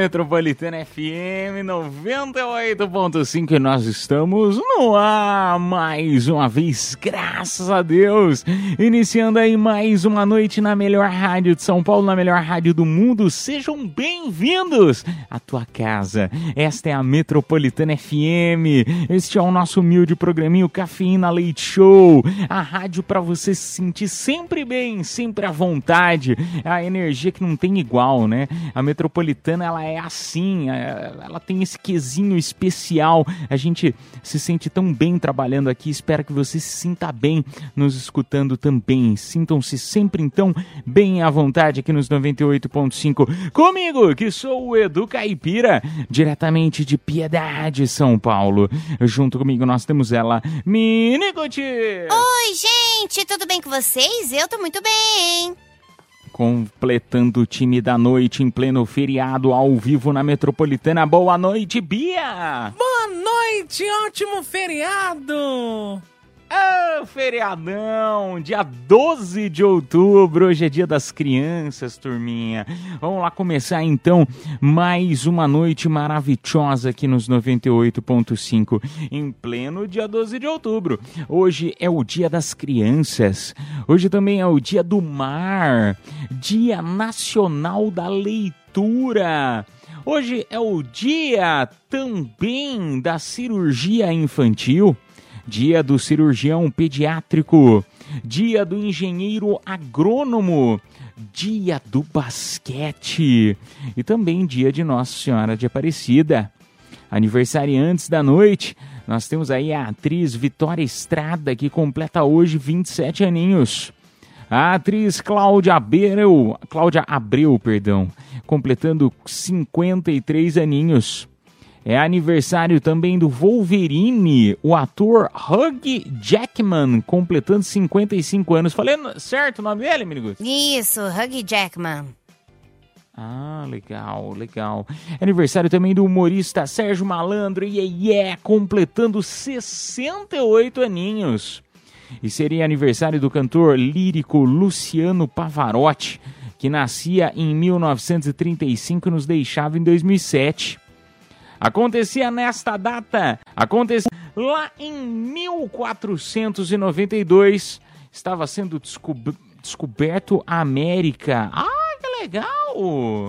Metropolitana FM 98.5 e nós estamos no ar mais uma vez, graças a Deus. Iniciando aí mais uma noite na melhor rádio de São Paulo, na melhor rádio do mundo. Sejam bem-vindos à tua casa. Esta é a Metropolitana FM. Este é o nosso humilde programinho Cafeína Leite Show. A rádio para você se sentir sempre bem, sempre à vontade. A energia que não tem igual, né? A Metropolitana, ela é assim, é- ela tem esse quesinho especial. A gente se sente tão bem trabalhando aqui. Espero que você se sinta bem nos escutando também. Sintam-se sempre, então, bem à vontade aqui nos 98.5. Comigo, que sou o Edu Caipira, diretamente de Piedade, São Paulo. Junto comigo nós temos ela, Minicote. Oi, gente, tudo bem com vocês? Eu tô muito bem. Completando o time da noite em pleno feriado ao vivo na Metropolitana. Boa noite, Bia! Boa noite, ótimo feriado! Ah, feriadão, dia 12 de outubro, hoje é dia das crianças, turminha. Vamos lá começar então mais uma noite maravilhosa aqui nos 98.5, em pleno dia 12 de outubro. Hoje é o dia das crianças, hoje também é o dia do mar, dia nacional da leitura. Hoje é o dia também da cirurgia infantil. Dia do cirurgião pediátrico, dia do engenheiro agrônomo, dia do basquete e também dia de Nossa Senhora de Aparecida. Aniversariantes da noite, nós temos aí a atriz Vitória Estrada, que completa hoje 27 aninhos. A atriz Cláudia Abreu, Cláudia Abreu, perdão, completando 53 aninhos. É aniversário também do Wolverine, o ator Hugh Jackman, completando 55 anos. Falei certo o nome dele, Miniguts? Isso, Huggy Jackman. Ah, legal, legal. É Aniversário também do humorista Sérgio Malandro, yeah, yeah, completando 68 aninhos. E seria aniversário do cantor lírico Luciano Pavarotti, que nascia em 1935 e nos deixava em 2007. Acontecia nesta data, acontecia lá em 1492, estava sendo descob- descoberto a América. Ah, que legal!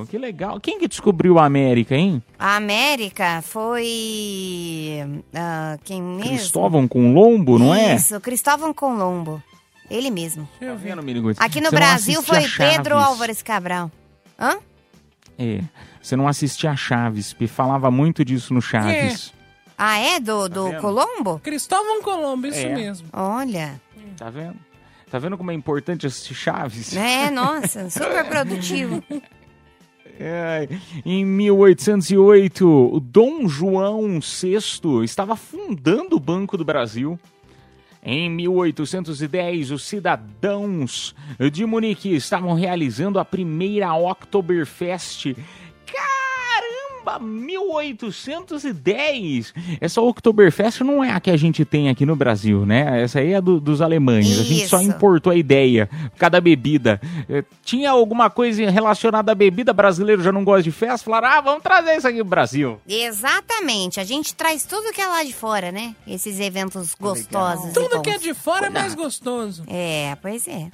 Que legal. Quem que descobriu a América, hein? A América foi. ah, quem mesmo? Cristóvão Colombo, não é? Isso, Cristóvão Colombo. Ele mesmo. Tá vendo, Miniguts? Aqui no Você Brasil foi Pedro. Álvares Cabral. Hã? É, você não assistia a Chaves, porque falava muito disso no Chaves. Ah, é? Do, do vendo? Colombo? Cristóvão Colombo, isso É. mesmo. Olha. Tá vendo? Tá vendo como é importante assistir Chaves? É, nossa, super produtivo. É, em 1808, o Dom João VI estava fundando o Banco do Brasil. Em 1810, os cidadãos de Munique estavam realizando a primeira Oktoberfest. Caramba, 1810! Essa Oktoberfest não é a que a gente tem aqui no Brasil, né? Essa aí é do- dos alemães. A gente só Isso. importou a ideia, cada bebida. Eh, Tinha alguma coisa relacionada à bebida, brasileiro já não gosta de festa, falaram, ah, vamos trazer isso aqui pro Brasil. Exatamente. A gente traz tudo que é lá de fora, né? Esses eventos gostosos. e Tudo bons. que é de fora é mais gostoso. É, pois é.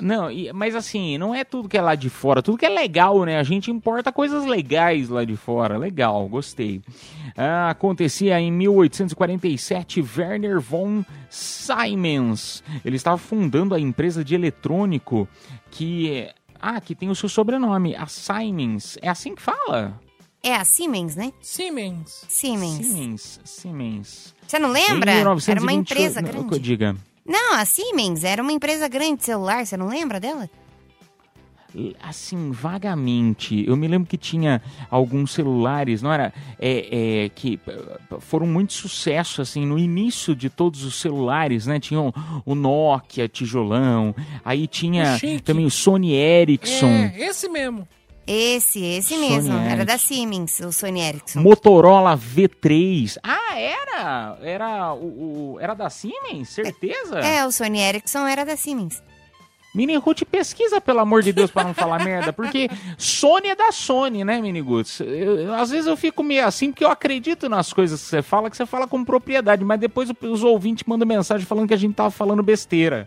Não, e- mas assim, não é tudo que é lá de fora, tudo que é legal, né? A gente importa coisas legais lá de fora. Legal, gostei. Ah, acontecia em 1847, Werner von Siemens. Ele estava fundando a empresa de eletrônico que. Ah, que tem o seu sobrenome, a Siemens. É assim que fala? É a Siemens, né? Siemens. Siemens. Siemens. Siemens. Você não lembra? Em Era 1928 uma empresa não, que eu grande. diga. Não, a Siemens era uma empresa grande de celular, você não lembra dela? Assim, vagamente. Eu me lembro que tinha alguns celulares, não era? É, é, que eh, foram muito sucesso, assim, no início de todos os celulares, né? Tinham o Nokia, tijolão, aí tinha Chique. também o Sony Ericsson, É, esse mesmo. Esse, esse Sony mesmo. Era Ericsson. da Siemens, o Sony Ericsson. Motorola V3. Ah, era? Era o, o- era da Siemens? Certeza? É, o Sony Ericsson era da Siemens. Mini Ruth, pesquisa, pelo amor de Deus, pra não falar merda, porque Sony é da Sony, né, Mini Guts? Eu- eu- às vezes eu fico meio assim, porque eu acredito nas coisas que você fala, que você fala com propriedade, mas depois o- os ouvintes mandam mensagem falando que a gente tava falando besteira.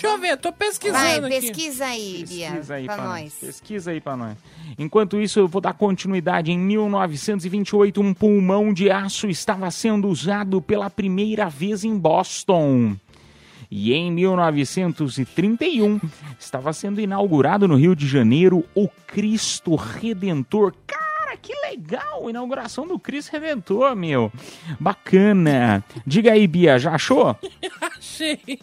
Deixa eu ver, tô Vai, pesquisando aqui. pesquisa aí, Bia, Pesquisa aí pra pra nós. Pesquisa aí pra nós. Enquanto isso, eu vou dar continuidade. Em 1928, um pulmão de aço estava sendo usado pela primeira vez em Boston. E em 1931, estava sendo inaugurado no Rio de Janeiro o Cristo Redentor. Cara, que legal! Inauguração do Cristo Redentor, meu. Bacana. Diga aí, Bia, já achou? Achei.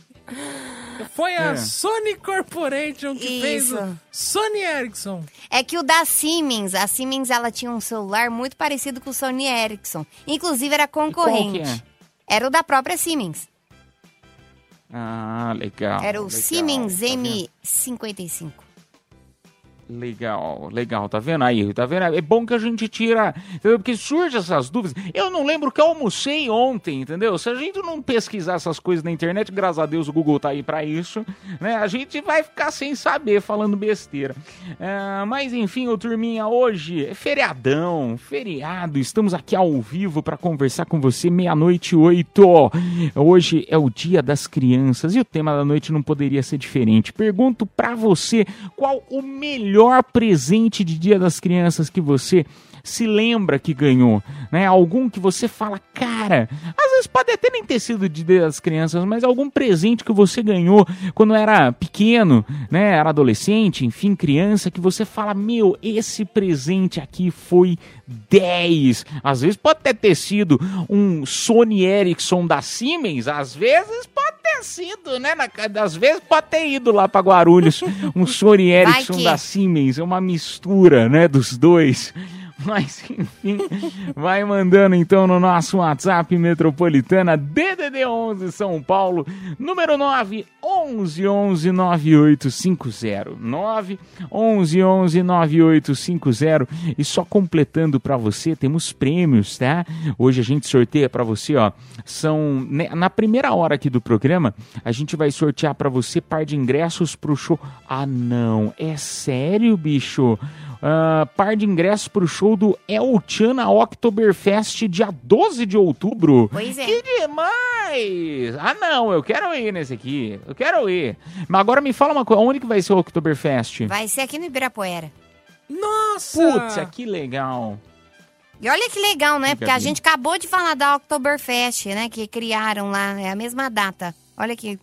Foi a É. Sony Corporation que fez Isso. o Sony Ericsson. É que o da Siemens, a Siemens ela tinha um celular muito parecido com o Sony Ericsson. Inclusive era concorrente. qual que Era o da própria Siemens. Ah, legal. Era o legal. Siemens Tá vendo? M55. Legal, legal, tá vendo aí? Tá vendo? É bom que a gente tira, entendeu? Porque surge essas dúvidas. Eu não lembro que eu almocei ontem, entendeu? Se a gente não pesquisar essas coisas na internet, graças a Deus o Google tá aí pra isso, né? A gente vai ficar sem saber, falando besteira. Ah, mas enfim, ô turminha, hoje é feriadão, feriado, estamos aqui ao vivo pra conversar com você, meia-noite oito. Hoje é o dia das crianças e o tema da noite não poderia ser diferente. Pergunto pra você qual o melhor presente de Dia das Crianças que você se lembra que ganhou, né? Algum que você fala, cara, às vezes pode até nem ter sido de das Crianças, mas algum presente que você ganhou quando era pequeno, né? Era adolescente, enfim, criança, que você fala, meu, esse presente aqui foi 10. Às vezes pode até ter sido um Sony Ericsson da Siemens, às vezes pode ter sido, né? Na- Às vezes pode ter ido lá para Guarulhos um Sony Ericsson que- da Siemens, é uma mistura, né, dos dois. Mas enfim, vai mandando então no nosso WhatsApp Metropolitana DDD 11 São Paulo, número 9 11 11 9850. 9 11 11 9850. E só completando para você, temos prêmios, tá? Hoje a gente sorteia para você, ó. São né, na primeira hora aqui do programa, a gente vai sortear para você par de ingressos pro show. Ah, não, é sério, bicho? Ah, par de ingressos pro show do El Chan na Oktoberfest dia 12 de outubro. Pois é. Que demais! Ah, não, eu quero ir nesse aqui. Eu quero ir. Mas agora me fala uma coisa, onde que vai ser o Oktoberfest? Vai ser aqui no Ibirapuera. Nossa! Putz, que legal. E olha que legal, né? Fica Porque a gente acabou de falar da Oktoberfest, né? Que criaram lá, é a mesma data. Olha que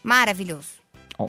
maravilhoso. Ó,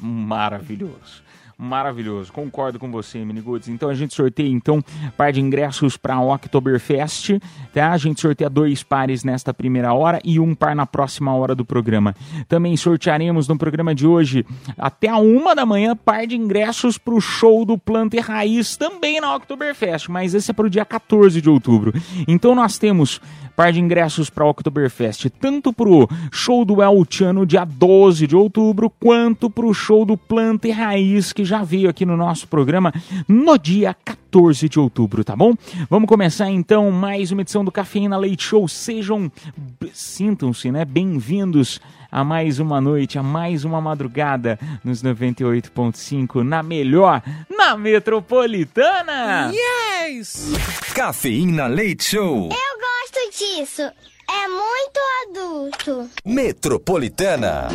maravilhoso. Maravilhoso, concordo com você, Miniguts. Então a gente sorteia então par de ingressos para a Oktoberfest, tá? A gente sorteia dois pares nesta primeira hora e um par na próxima hora do programa. Também sortearemos no programa de hoje até a uma da manhã par de ingressos para o show do Planter Raiz também na Oktoberfest, mas esse é para o dia 14 de outubro. Então nós temos par de ingressos para o Oktoberfest, tanto pro show do El Chan no dia 12 de outubro, quanto pro show do Planta e Raiz, que já veio aqui no nosso programa no dia 14 de outubro, tá bom? Vamos começar então mais uma edição do Cafeína Leite Show. Sejam, sintam-se, né, bem-vindos a mais uma noite, a mais uma madrugada nos 98.5, na melhor, na Metropolitana! Yes! Cafeína Leite Show. Eu gosto disso. É muito adulto. Metropolitana.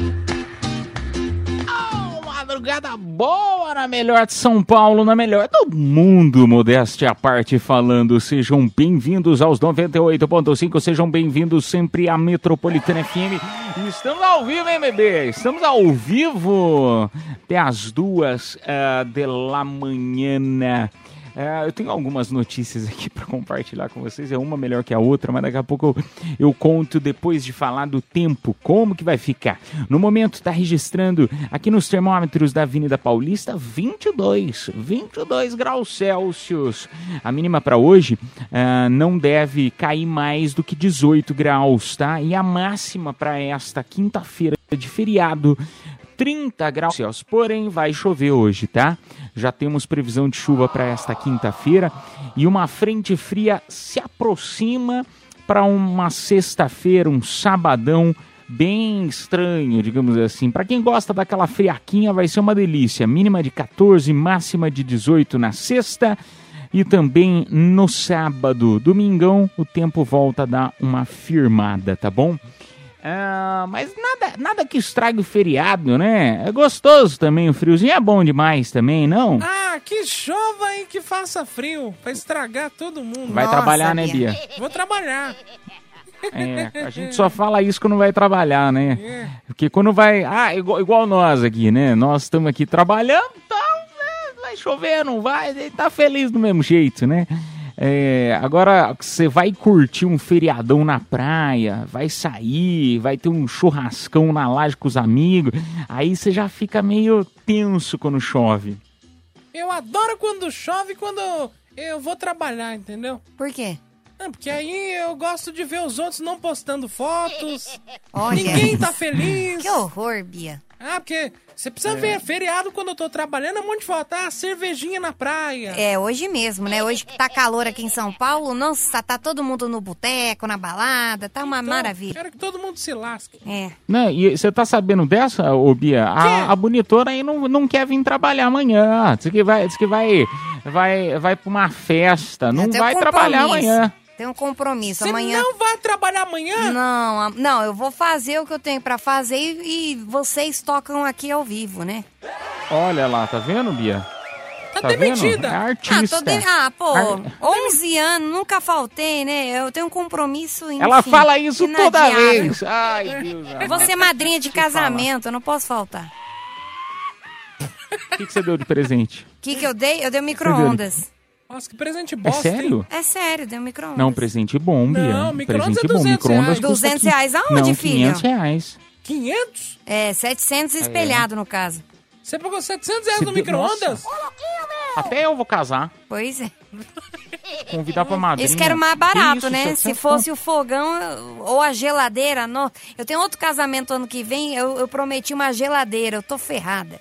madrugada boa na melhor de São Paulo, na melhor do mundo, modéstia à parte falando. Sejam bem-vindos aos 98.5, sejam bem-vindos sempre à Metropolitana FM. Estamos ao vivo, hein, bebê? Estamos ao vivo até as duas ah, de la manhã. É, eu tenho algumas notícias aqui para compartilhar com vocês. É uma melhor que a outra, mas daqui a pouco eu, eu conto depois de falar do tempo, como que vai ficar. No momento está registrando aqui nos termômetros da Avenida Paulista 22, 22 graus Celsius. A mínima para hoje ah, não deve cair mais do que 18 graus, tá? E a máxima para esta quinta-feira de feriado 30 graus Celsius. Porém, vai chover hoje, tá? Já temos previsão de chuva para esta quinta-feira e uma frente fria se aproxima para uma sexta-feira, um sabadão bem estranho, digamos assim. Para quem gosta daquela friaquinha, vai ser uma delícia. Mínima de 14, máxima de 18 na sexta e também no sábado. Domingão, o tempo volta a dar uma firmada, tá bom? Ah, mas nada, nada que estrague o feriado, né? É gostoso também, o friozinho é bom demais também, não? Ah, que chova e que faça frio, pra estragar todo mundo. Vai Nossa, trabalhar, né, Bia. Bia? Vou trabalhar. É, a gente só fala isso quando vai trabalhar, né? É. Porque quando vai. Ah, igual, igual nós aqui, né? Nós estamos aqui trabalhando, então né, vai chover, não vai, ele tá feliz do mesmo jeito, né? É, agora você vai curtir um feriadão na praia, vai sair, vai ter um churrascão na laje com os amigos, aí você já fica meio tenso quando chove. Eu adoro quando chove e quando eu vou trabalhar, entendeu? Por quê? Ah, porque aí eu gosto de ver os outros não postando fotos. Olha. Ninguém tá feliz. Que horror, Bia. Ah, porque você precisa ver, feriado quando eu tô trabalhando é um monte de foto. Ah, cervejinha na praia. É, hoje mesmo, né? Hoje que tá calor aqui em São Paulo, nossa, tá todo mundo no boteco, na balada, tá uma Então, maravilha. Quero que todo mundo se lasque. É. Não, e você tá sabendo dessa, ô Bia? A, a bonitora aí não, não quer vir trabalhar amanhã. Diz que vai, diz que vai, vai, vai pra uma festa. Não vai trabalhar amanhã. Tem um compromisso. Você Amanhã. não vai trabalhar amanhã? Não, não, eu vou fazer o que eu tenho pra fazer e, e vocês tocam aqui ao vivo, né? Olha lá, tá vendo, Bia? Tá, Tá vendo? demitida. É Ah, artista. tô de... ah, pô, Ar- 11 anos, nunca faltei, né? Eu tenho um compromisso, enfim, Ela fala isso toda vez. Ai, Deus. Eu vou ser madrinha de casamento, eu não posso faltar. O que, que você deu de presente? O que, que eu dei? Eu dei um micro-ondas. Nossa, que presente É bosta, hein? sério? É sério, dei um micro-ondas. Não, presente bom, Bia. Não, micro-ondas presente é bom. 200 Micro-ondas reais. custa 200 qui- reais aonde, Não, filho? 500 reais. 500? É, 700 espelhado no caso. Você pagou 700 reais Você no deu- micro-ondas? Até eu vou casar. Pois é. Convidar pra madrinha. Eles querem mais barato, Isso, né? 700 Se fosse o fogão ou a geladeira, não. Eu tenho outro casamento ano que vem, eu, eu prometi uma geladeira, eu tô ferrada.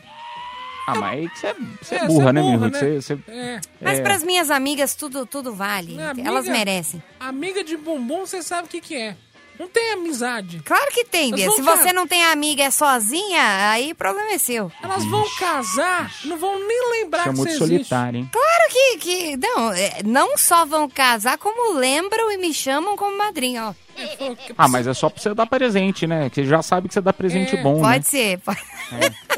Ah, mas aí você, você é É, burra, você é né, burra, meu? né? Você, você- É. Mas É. pras minhas amigas tudo, tudo vale. Amiga- Elas merecem. Amiga de bumbum, você sabe o que que é. Não tem amizade. Claro que tem, Bia. Se ca- você não tem amiga é sozinha, aí o problema é seu. Elas vão casar, não vão nem lembrar chamou que de você existe. solitário, hein? Claro que, que não, é, não só vão casar, como lembram e me chamam como madrinha, ó. É, que- Ah, mas é só pra você dar presente, né? Que você já sabe que você dá presente É, bom, né? Pode ser. pode-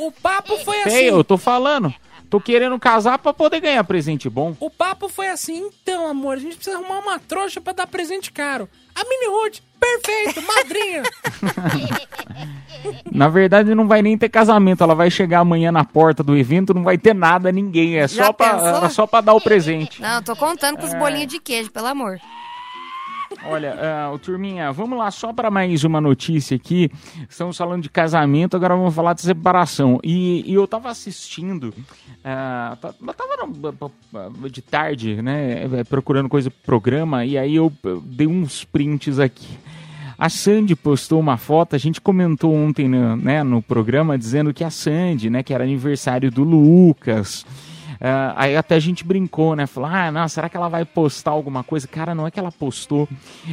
O papo foi assim. Sei, eu tô falando. Tô querendo casar pra poder ganhar presente bom. O papo foi assim, então, amor, a gente precisa arrumar uma trouxa pra dar presente caro. A Mini Ruth, perfeito, madrinha. Na verdade, não vai nem ter casamento. Ela vai chegar amanhã na porta do evento, não vai ter nada, ninguém. É Já só pra, pensou? é só pra dar o presente. Não, tô contando É. com os bolinhos de queijo, pelo amor. Olha, ô, turminha, vamos lá só para mais uma notícia aqui. Estamos falando de casamento, agora vamos falar de separação. E, e eu tava assistindo, eu tava no- de tarde, né, procurando coisa pro programa, e aí eu, eu dei uns prints aqui. A Sandy postou uma foto, a gente comentou ontem no, né, no programa dizendo que a Sandy, né, que era aniversário do Lucas. Ah, aí até a gente brincou, né? Falou, ah, não, será que ela vai postar alguma coisa? Cara, não é que ela postou.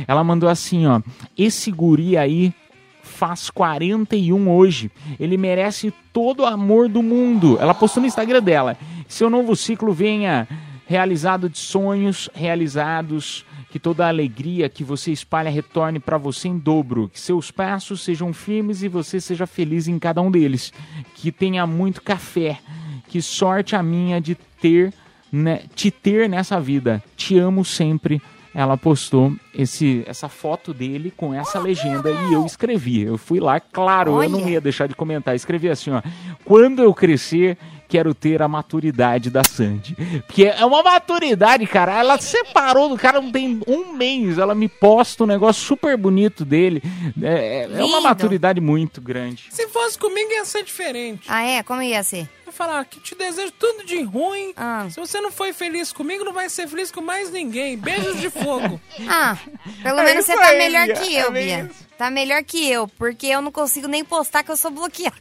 Ela mandou assim, ó. Esse guri aí faz 41 hoje. Ele merece todo o amor do mundo. Ela postou no Instagram dela. Seu novo ciclo venha realizado de sonhos realizados, Que toda a alegria que você espalha retorne para você em dobro. Que seus passos sejam firmes e você seja feliz em cada um deles. Que tenha muito café. Que sorte a minha de ter, né, te ter nessa vida. Te amo sempre. Ela postou esse, essa foto dele com essa legenda e eu escrevi. Eu fui lá, claro, eu não Olha. ia deixar de comentar. Escrevi assim, ó. Quando eu crescer, quero ter a maturidade da Sandy. Porque é uma maturidade, cara. Ela separou do cara não tem um mês. Ela me posta um negócio super bonito dele. É, é- é uma maturidade muito grande. Se fosse comigo, ia ser diferente. Ah, é? Como ia ser? Eu falar que te desejo tudo de ruim. Ah. Se você não foi feliz comigo, não vai ser feliz com mais ninguém. Beijos de fogo. Ah, pelo É menos você tá aí, melhor Bia. que É eu, bem Bia. Tá melhor que eu, porque eu não consigo nem postar que eu sou bloqueada.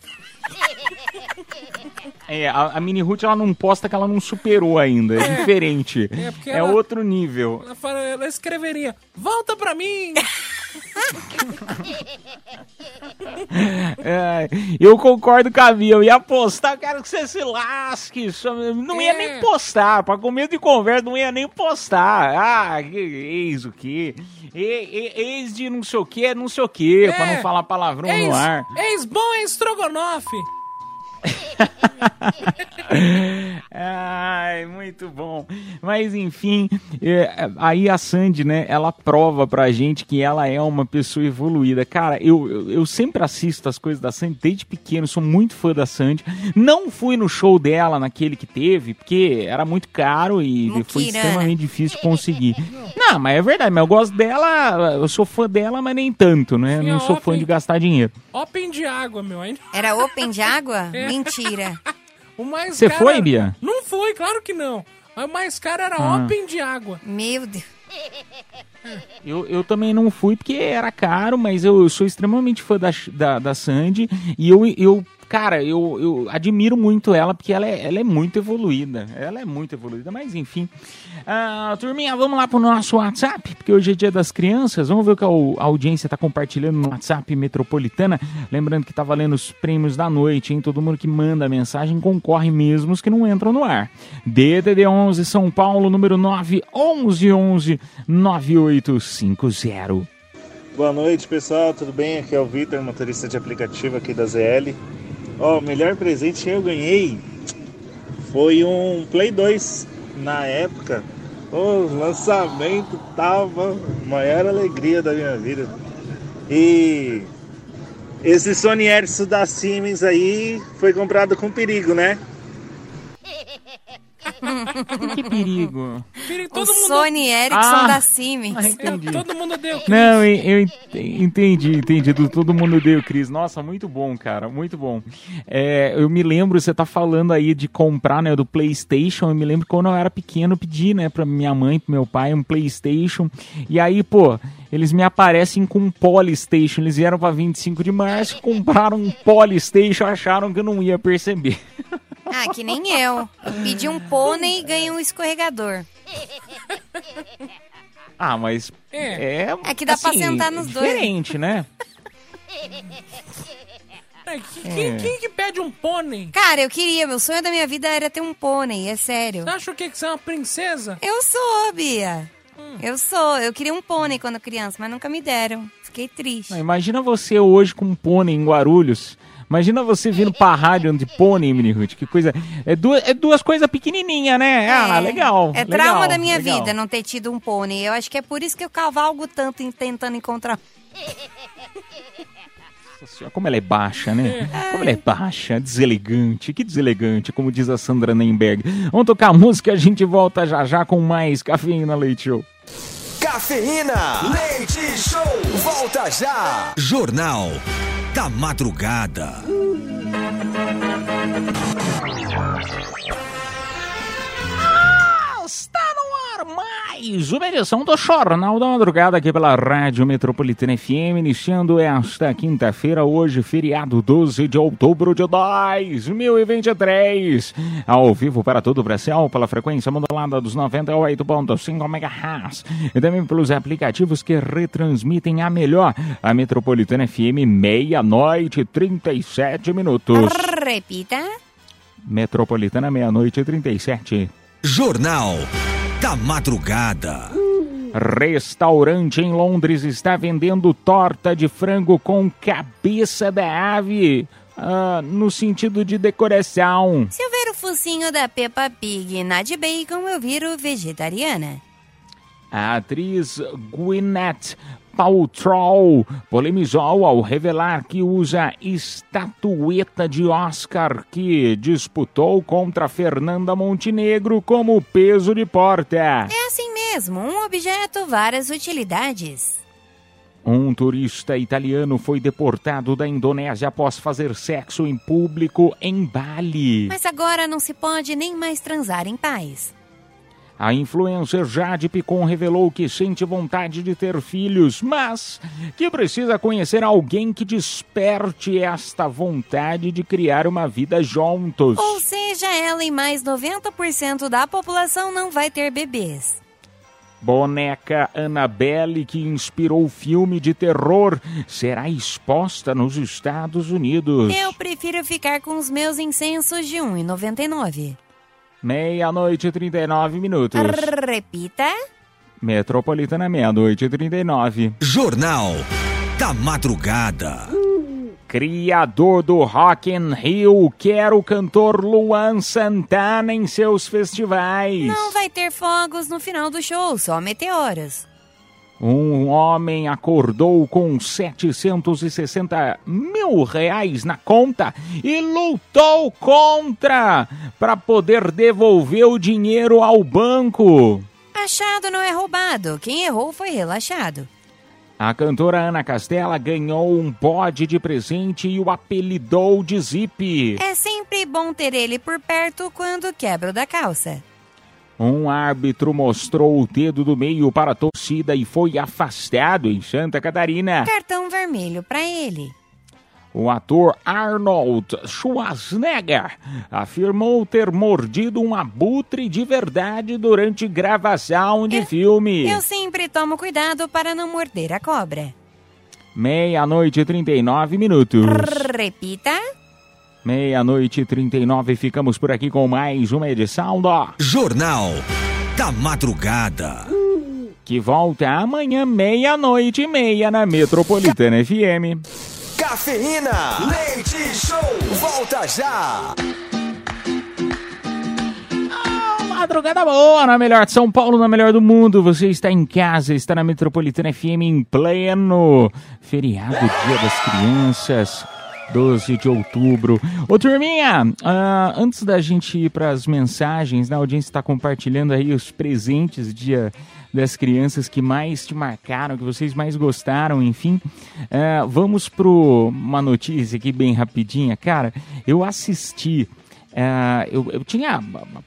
É, a, a Mini Ruth ela não posta que ela não superou ainda. É, diferente. É, É ela- outro nível. Ela, fala- ela escreveria: Volta pra mim! É, eu concordo com a Bia. Eu ia postar, eu quero que você se lasque. Não ia É. nem postar. Pra começo de conversa, não ia nem postar. Ah, que- ex o quê? E- e- Ex de não sei o quê, não sei o. Pra É. não falar palavrão no Ex, ar. ex bom é estrogonofe. Ai, muito bom. Mas enfim, é, aí a Sandy, né, ela prova pra gente que ela é uma pessoa evoluída. Cara, eu, eu, eu sempre assisto as coisas da Sandy desde pequeno, sou muito fã da Sandy. Não fui no show dela, naquele que teve, porque era muito caro e foi extremamente difícil conseguir. Não, mas é verdade, mas eu gosto dela, eu sou fã dela, mas nem tanto, né? Tinha Não sou fã open. de gastar dinheiro. Open de água, meu. Ainda. Era open de água? Mentira. O mais Você foi, era- Bia? Não fui, claro que não. Mas O mais caro era Ah. open de água. Meu Deus. Eu, eu também não fui porque era caro, mas eu, eu sou extremamente fã da, da, da Sandy e eu, eu cara, eu, eu admiro muito ela porque ela é, ela é muito evoluída. Ela é muito evoluída, mas enfim. Ah, turminha, vamos lá pro nosso WhatsApp, porque hoje é dia das crianças. Vamos ver o que a audiência tá compartilhando no WhatsApp Metropolitana. Lembrando que tá valendo os prêmios da noite, hein? Todo mundo que manda mensagem concorre mesmo os que não entram no ar. DDD 11 São Paulo, número 9 11 11 9850. Boa noite, pessoal. Tudo bem? Aqui é o Vitor, motorista de aplicativo aqui da ZL. Ó, o melhor presente que eu ganhei foi um Play 2 na época. O lançamento tava a maior alegria da minha vida. E esse Sony Ericsson da Siemens aí foi comprado com perigo, né? Que perigo. Filho, O Todo mundo, Sony Ericsson Ah. da Siemens. Ah, todo mundo deu. Não, eu, eu ent- entendi, entendi. Do- Todo mundo deu, Cris. Nossa, muito bom, cara, muito bom. É, eu me lembro, você tá falando aí de comprar, né, do PlayStation. Eu me lembro que quando eu era pequeno, eu pedi, né, pra minha mãe, pro meu pai, um PlayStation. E aí, pô, eles me aparecem com um Polystation. Eles vieram pra 25 de março, compraram um Polystation, acharam que eu não ia perceber. Ah, que nem eu. Pedi um pônei e ganhei um escorregador. Ah, mas É. é. É que dá pra sentar nos dois. Diferente, né? É, que- quem, quem que pede um pônei? Cara, eu queria, meu sonho da minha vida era ter um pônei, é sério. Você acha o quê? Que você é uma princesa? Eu sou, Bia. Eu sou. Eu queria um pônei quando criança, mas nunca me deram. Fiquei triste. Imagina você hoje com um pônei em Guarulhos. Imagina você vindo pra rádio de pônei, Mini Ruth. Que coisa. É duas, é duas coisas pequenininhas, né? Ah, legal. É trauma legal, da minha legal. vida não ter tido um pônei. Eu acho que é por isso que eu cavalgo tanto em tentando encontrar. Nossa senhora, Como ela é baixa, né? Como ela é baixa, deselegante. Que deselegante, como diz a Sandra Nemberg. Vamos tocar a música e a gente volta já já com mais Cafeína Leite Show. Cafeína. Leite Show. Volta já. Jornal da Madrugada. Está no ar mais uma edição do Jornal da Madrugada aqui pela Rádio Metropolitana FM, iniciando esta quinta-feira, hoje, feriado 12 de outubro de 2023. Ao vivo para todo o Brasil, pela frequência modulada dos 98.5 MHz e também pelos aplicativos que retransmitem a melhor, a Metropolitana FM, meia-noite e 37 minutos. Repita. Metropolitana, meia-noite e 37. Jornal da Madrugada. Restaurante em Londres está vendendo torta de frango com cabeça da ave. ah, no sentido de decoração. Se eu ver o focinho da Peppa Pig na de bacon, eu viro vegetariana. A atriz Gwyneth Paltrow polemizou ao revelar que usa estatueta de Oscar que disputou contra Fernanda Montenegro como peso de porta. É assim mesmo, um objeto, várias utilidades. Um turista italiano foi deportado da Indonésia após fazer sexo em público em Bali. Mas agora não se pode nem mais transar em paz. A influencer Jade Picon revelou que sente vontade de ter filhos, mas que precisa conhecer alguém que desperte esta vontade de criar uma vida juntos. Ou seja, ela e mais 90% da população não vai ter bebês. Boneca Annabelle, que inspirou o filme de terror, será exposta nos Estados Unidos. Eu prefiro ficar com os meus incensos de 1,99. Meia-noite e 39 minutos. Repita. Metropolitana, meia-noite e 39. Jornal da Madrugada. Criador do Rock in Rio quer o cantor Luan Santana em seus festivais. Não vai ter fogos no final do show, só meteoros. Um homem acordou com 760 mil reais na conta e lutou contra para poder devolver o dinheiro ao banco. Achado não é roubado, quem errou foi relaxado. A cantora Ana Castela ganhou um bode de presente e o apelidou de Zip. É sempre bom ter ele por perto quando quebra da calça. Um árbitro mostrou o dedo do meio para a torcida e foi afastado em Santa Catarina. Cartão vermelho pra ele. O ator Arnold Schwarzenegger afirmou ter mordido um abutre de verdade durante gravação de filme. Eu sempre tomo cuidado para não morder a cobra. Meia-noite e 39 minutos. Repita. Meia-noite e 39, ficamos por aqui com mais uma edição do Jornal da Madrugada. que volta amanhã, meia-noite e meia, na Metropolitana FM. Cafeína. Leite Show. Volta já. Madrugada boa, na melhor de São Paulo, na melhor do mundo. Você está em casa, está na Metropolitana FM em pleno feriado Dia das Crianças. 12 de outubro. Ô turminha, ah, antes da gente ir para as mensagens, né, a audiência está compartilhando aí os presentes Dia das Crianças que mais te marcaram, que vocês mais gostaram, enfim. Ah, vamos para uma notícia aqui bem rapidinha. Cara, eu assisti, ah, eu, eu tinha,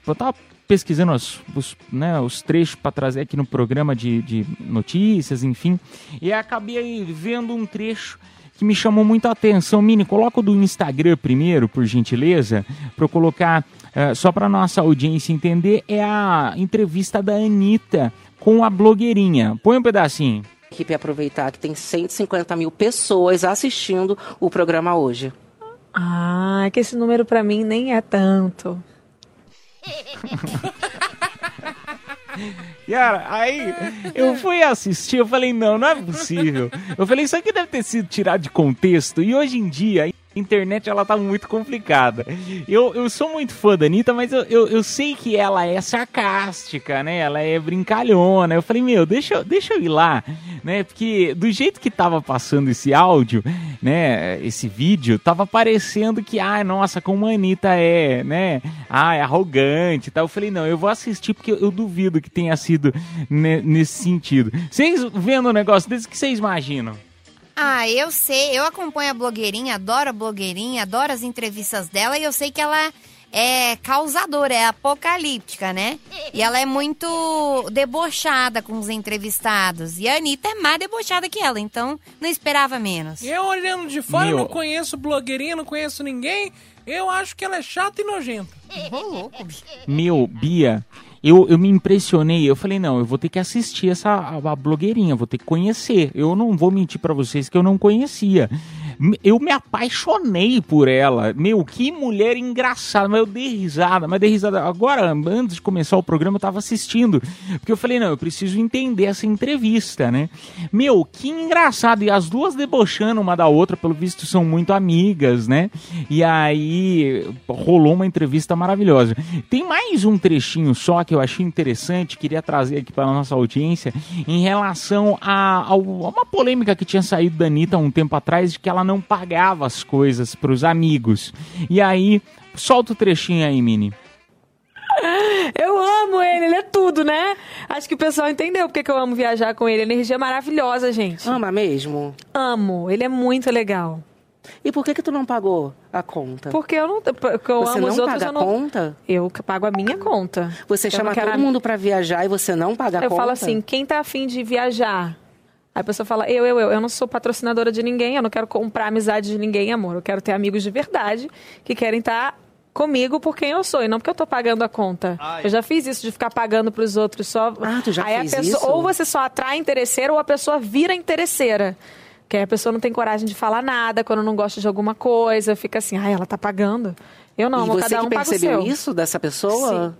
eu tava pesquisando os, os, né, os trechos para trazer aqui no programa de, de notícias, enfim, e acabei vendo um trecho que me chamou muito a atenção. Mini, coloca o do Instagram primeiro, por gentileza, para eu colocar, eh, só para nossa audiência entender, é a entrevista da Anitta com a blogueirinha. Põe um pedacinho. equipe aproveitar que tem 150 mil pessoas assistindo o programa hoje. Ah, é que esse número pra mim nem é tanto. Cara, aí eu fui assistir, eu falei, não, não é possível. Eu falei, isso aqui deve ter sido tirado de contexto. E hoje em dia, internet ela tá muito complicada. Eu, eu sou muito fã da Anitta, mas eu, eu, eu sei que ela é sarcástica, né? Ela é brincalhona. Eu falei, meu, deixa, deixa eu ir lá, né? Porque do jeito que tava passando esse áudio, né? Esse vídeo, tava parecendo que, ai, nossa, como a Anitta é, né? Ah, é arrogante e tal. Eu falei, não, eu vou assistir porque eu, duvido que tenha sido ne- nesse sentido. Vocês vendo um negócio desse, o que vocês imaginam? Ah, eu sei, eu acompanho a blogueirinha, adoro a blogueirinha, adoro as entrevistas dela e eu sei que ela é causadora, é apocalíptica, né? E ela é muito debochada com os entrevistados. E a Anitta é mais debochada que ela, então não esperava menos. Eu olhando de fora, Meu. não conheço blogueirinha, não conheço ninguém. Eu acho que ela é chata e nojenta. Ô, louco, bicho. Meu, Bia, eu, eu me impressionei. Eu falei, não, eu vou ter que assistir essa a, a blogueirinha, vou ter que conhecer. Eu não vou mentir pra vocês que eu não conhecia. Eu me apaixonei por ela. Meu, que mulher engraçada. Mas eu dei risada, mas dei risada. Agora, antes de começar o programa, eu tava assistindo. Porque eu falei, não, eu preciso entender essa entrevista, né? Meu, que engraçado. E as duas debochando uma da outra, pelo visto, são muito amigas, né? E aí rolou uma entrevista maravilhosa. Tem mais um trechinho só que eu achei interessante, queria trazer aqui para nossa audiência, em relação a, a uma polêmica que tinha saído da Anitta um tempo atrás de que ela não pagava as coisas para os amigos. E aí, solta o trechinho aí, Mini. Eu amo ele, ele é tudo, né? Acho que o pessoal entendeu porque que eu amo viajar com ele. Energia maravilhosa, gente. Ama mesmo? Amo, ele é muito legal. E por que que tu não pagou a conta? Porque eu não. Porque eu Você amo não os outros, paga eu não. a conta? Eu pago a minha conta. Você Eu chama todo a- mundo pra viajar e você não paga a Eu conta? falo assim, quem tá afim de viajar? Aí a pessoa fala, eu, eu, eu, eu não sou patrocinadora de ninguém, eu não quero comprar amizade de ninguém, amor. Eu quero ter amigos de verdade que querem estar comigo por quem eu sou e não porque eu tô pagando a conta. Eu já fiz isso de ficar pagando pros outros só. Ah, tu já aí fez a pessoa, isso? Ou você só atrai interesseira ou a pessoa vira interesseira. Que aí a pessoa não tem coragem de falar nada quando não gosta de alguma coisa, fica assim, ai, ela tá pagando. Eu não, e amor, você cada um que paga o percebeu seu. isso dessa pessoa?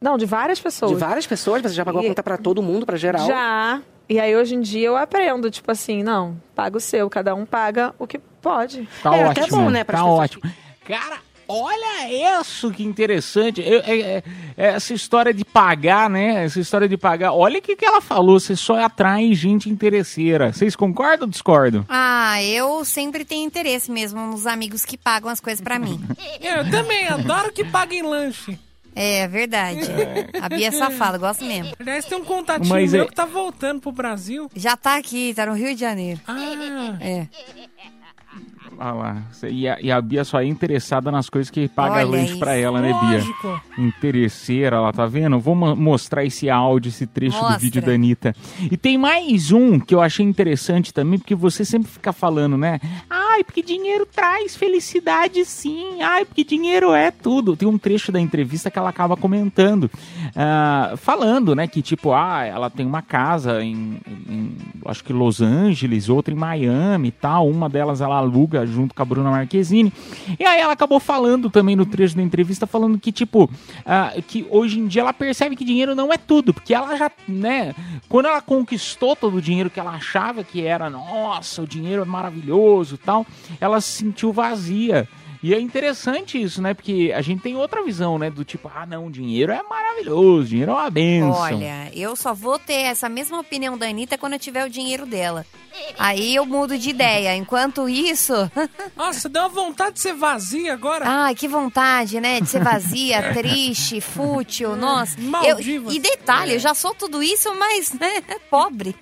Não, de várias pessoas. De várias pessoas? Você já pagou a E- conta pra todo mundo, pra geral? Já. E aí hoje em dia eu aprendo, tipo assim, não, paga o seu, cada um paga o que pode. Tá É, até ótimo. bom, né, pras tá ótimo. Cara, olha isso que interessante. Eu- é- é- é essa história de pagar, né? Essa história de pagar. Olha o que, que ela falou. Você só atrai gente interesseira. Vocês concordam ou discordam? Ah, eu sempre tenho interesse mesmo nos amigos que pagam as coisas pra mim. Eu também adoro que paguem lanche. É verdade. A Bia é safada, gosto mesmo. Aliás, tem um contatinho Mas meu é- que tá voltando pro Brasil. Já tá aqui, tá no Rio de Janeiro. Ah, É. Olha lá. E a, e a Bia só é interessada nas coisas que paga Olha lanche isso. pra ela, né, Bia? lógico. Interesseira, ela tá vendo? Vou mo- mostrar esse áudio, esse trecho Mostra. do vídeo da Anitta. E tem mais um que eu achei interessante também, porque você sempre fica falando, né? Ai, porque dinheiro traz felicidade sim. Ai, porque dinheiro é tudo. Tem um trecho da entrevista que ela acaba comentando, ah, falando, né, que tipo, ah, ela tem uma casa em, em, acho que Los Angeles, outra em Miami e tal. Uma delas ela aluga junto com a Bruna Marquezine. E aí ela acabou falando também no trecho da entrevista, falando que, tipo, ah, que hoje em dia ela percebe que dinheiro não é tudo, porque ela já, né, quando ela conquistou todo o dinheiro que ela achava que era, nossa, o dinheiro é maravilhoso tal, ela se sentiu vazia. E é interessante isso, né? Porque a gente tem outra visão, né? Do tipo, ah, não, dinheiro é maravilhoso, dinheiro é uma benção. Olha, eu só vou ter essa mesma opinião da Anitta quando eu tiver o dinheiro dela. Aí eu mudo de ideia. Enquanto isso. Nossa, deu uma vontade de ser vazia agora. Ai, que vontade, né? De ser vazia, triste, fútil, nossa. Eu, e detalhe, eu já sou tudo isso, mas né, pobre.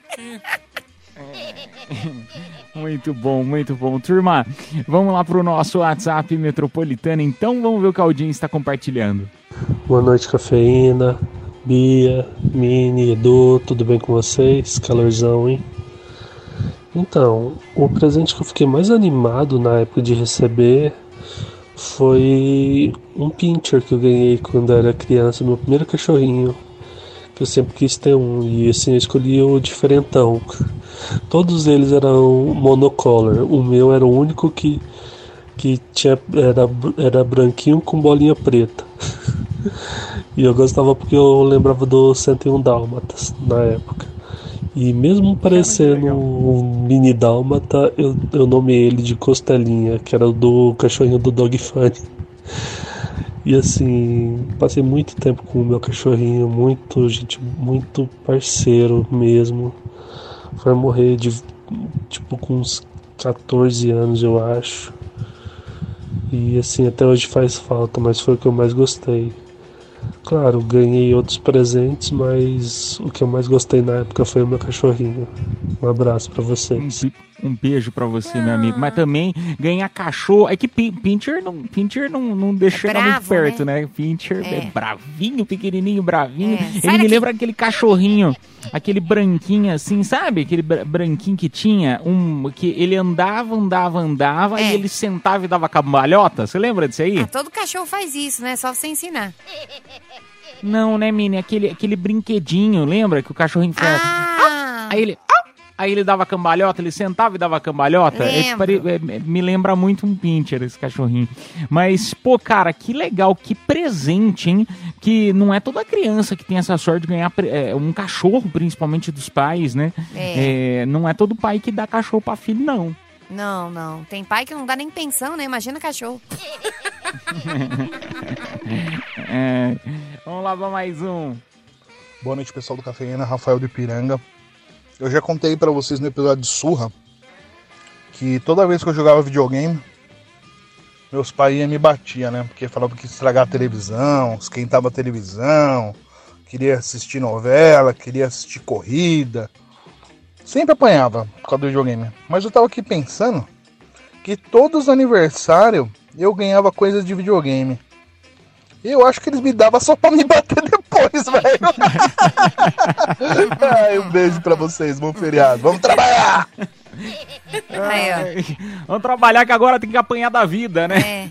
Muito bom, muito bom. Turma, vamos lá pro nosso WhatsApp metropolitano, então vamos ver o que a audiência está compartilhando. Boa noite, cafeína. Bia, Mini, Edu, tudo bem com vocês? Calorzão, hein? Então, o presente que eu fiquei mais animado na época de receber foi um pincher que eu ganhei quando era criança, meu primeiro cachorrinho. Que eu sempre quis ter um, e assim eu escolhi o diferentão. Todos eles eram monocolor, o meu era o único que, que tinha, era, era branquinho com bolinha preta. E eu gostava porque eu lembrava do 101 Dálmatas na época. E mesmo parecendo um mini dálmata, eu, eu nomeei ele de Costelinha, que era o do cachorrinho do Dog Funny. E assim, passei muito tempo com o meu cachorrinho, muito gente, muito parceiro mesmo. Foi morrer de tipo com uns 14 anos, eu acho. E assim, até hoje faz falta, mas foi o que eu mais gostei. Claro, ganhei outros presentes, mas o que eu mais gostei na época foi o meu cachorrinho. Um abraço pra vocês. Um beijo pra você, meu amigo. Mas também ganhar cachorro. É que Pin- Pincher não, Pincher não, não deixa É muito bravo, perto, né? né? Pincher é. É. bravinho, pequenininho, bravinho. É. Sai Ele me daqui. lembra aquele cachorrinho, aquele branquinho assim, sabe? Aquele bra- branquinho que tinha um. que ele andava, andava, andava É. e ele sentava e dava cambalhota. Você lembra disso aí? Ah, todo cachorro faz isso, né? Só você ensinar. Não, né, Mini? Aquele, aquele brinquedinho, lembra? Que o cachorrinho faz. Ah, Aí ele. "Au!" Aí ele dava cambalhota, ele sentava e dava cambalhota. É, pare- é, é, me lembra muito um pincher esse cachorrinho. Mas, pô, cara, que legal, que presente, hein? Que não é toda criança que tem essa sorte de ganhar é, um cachorro, principalmente dos pais, né? É. É, não é todo pai que dá cachorro pra filho, não. Não, não. Tem pai que não dá nem pensão, né? Imagina cachorro. É, vamos lá pra mais um. Boa noite, pessoal do Cafeína, Rafael do Ipiranga. Eu já contei pra vocês no episódio de Surra que toda vez que eu jogava videogame, meus pais me batia, né? Porque falavam que estragar a televisão, esquentava a televisão, queria assistir novela, queria assistir corrida. Sempre apanhava por causa do videogame. Mas eu tava aqui pensando que todos os aniversários eu ganhava coisas de videogame. Eu acho que eles me davam só pra me bater depois, velho. Ai, um beijo pra vocês, bom feriado. Vamos trabalhar! Aí, Vamos trabalhar que agora tem que apanhar da vida, né? É.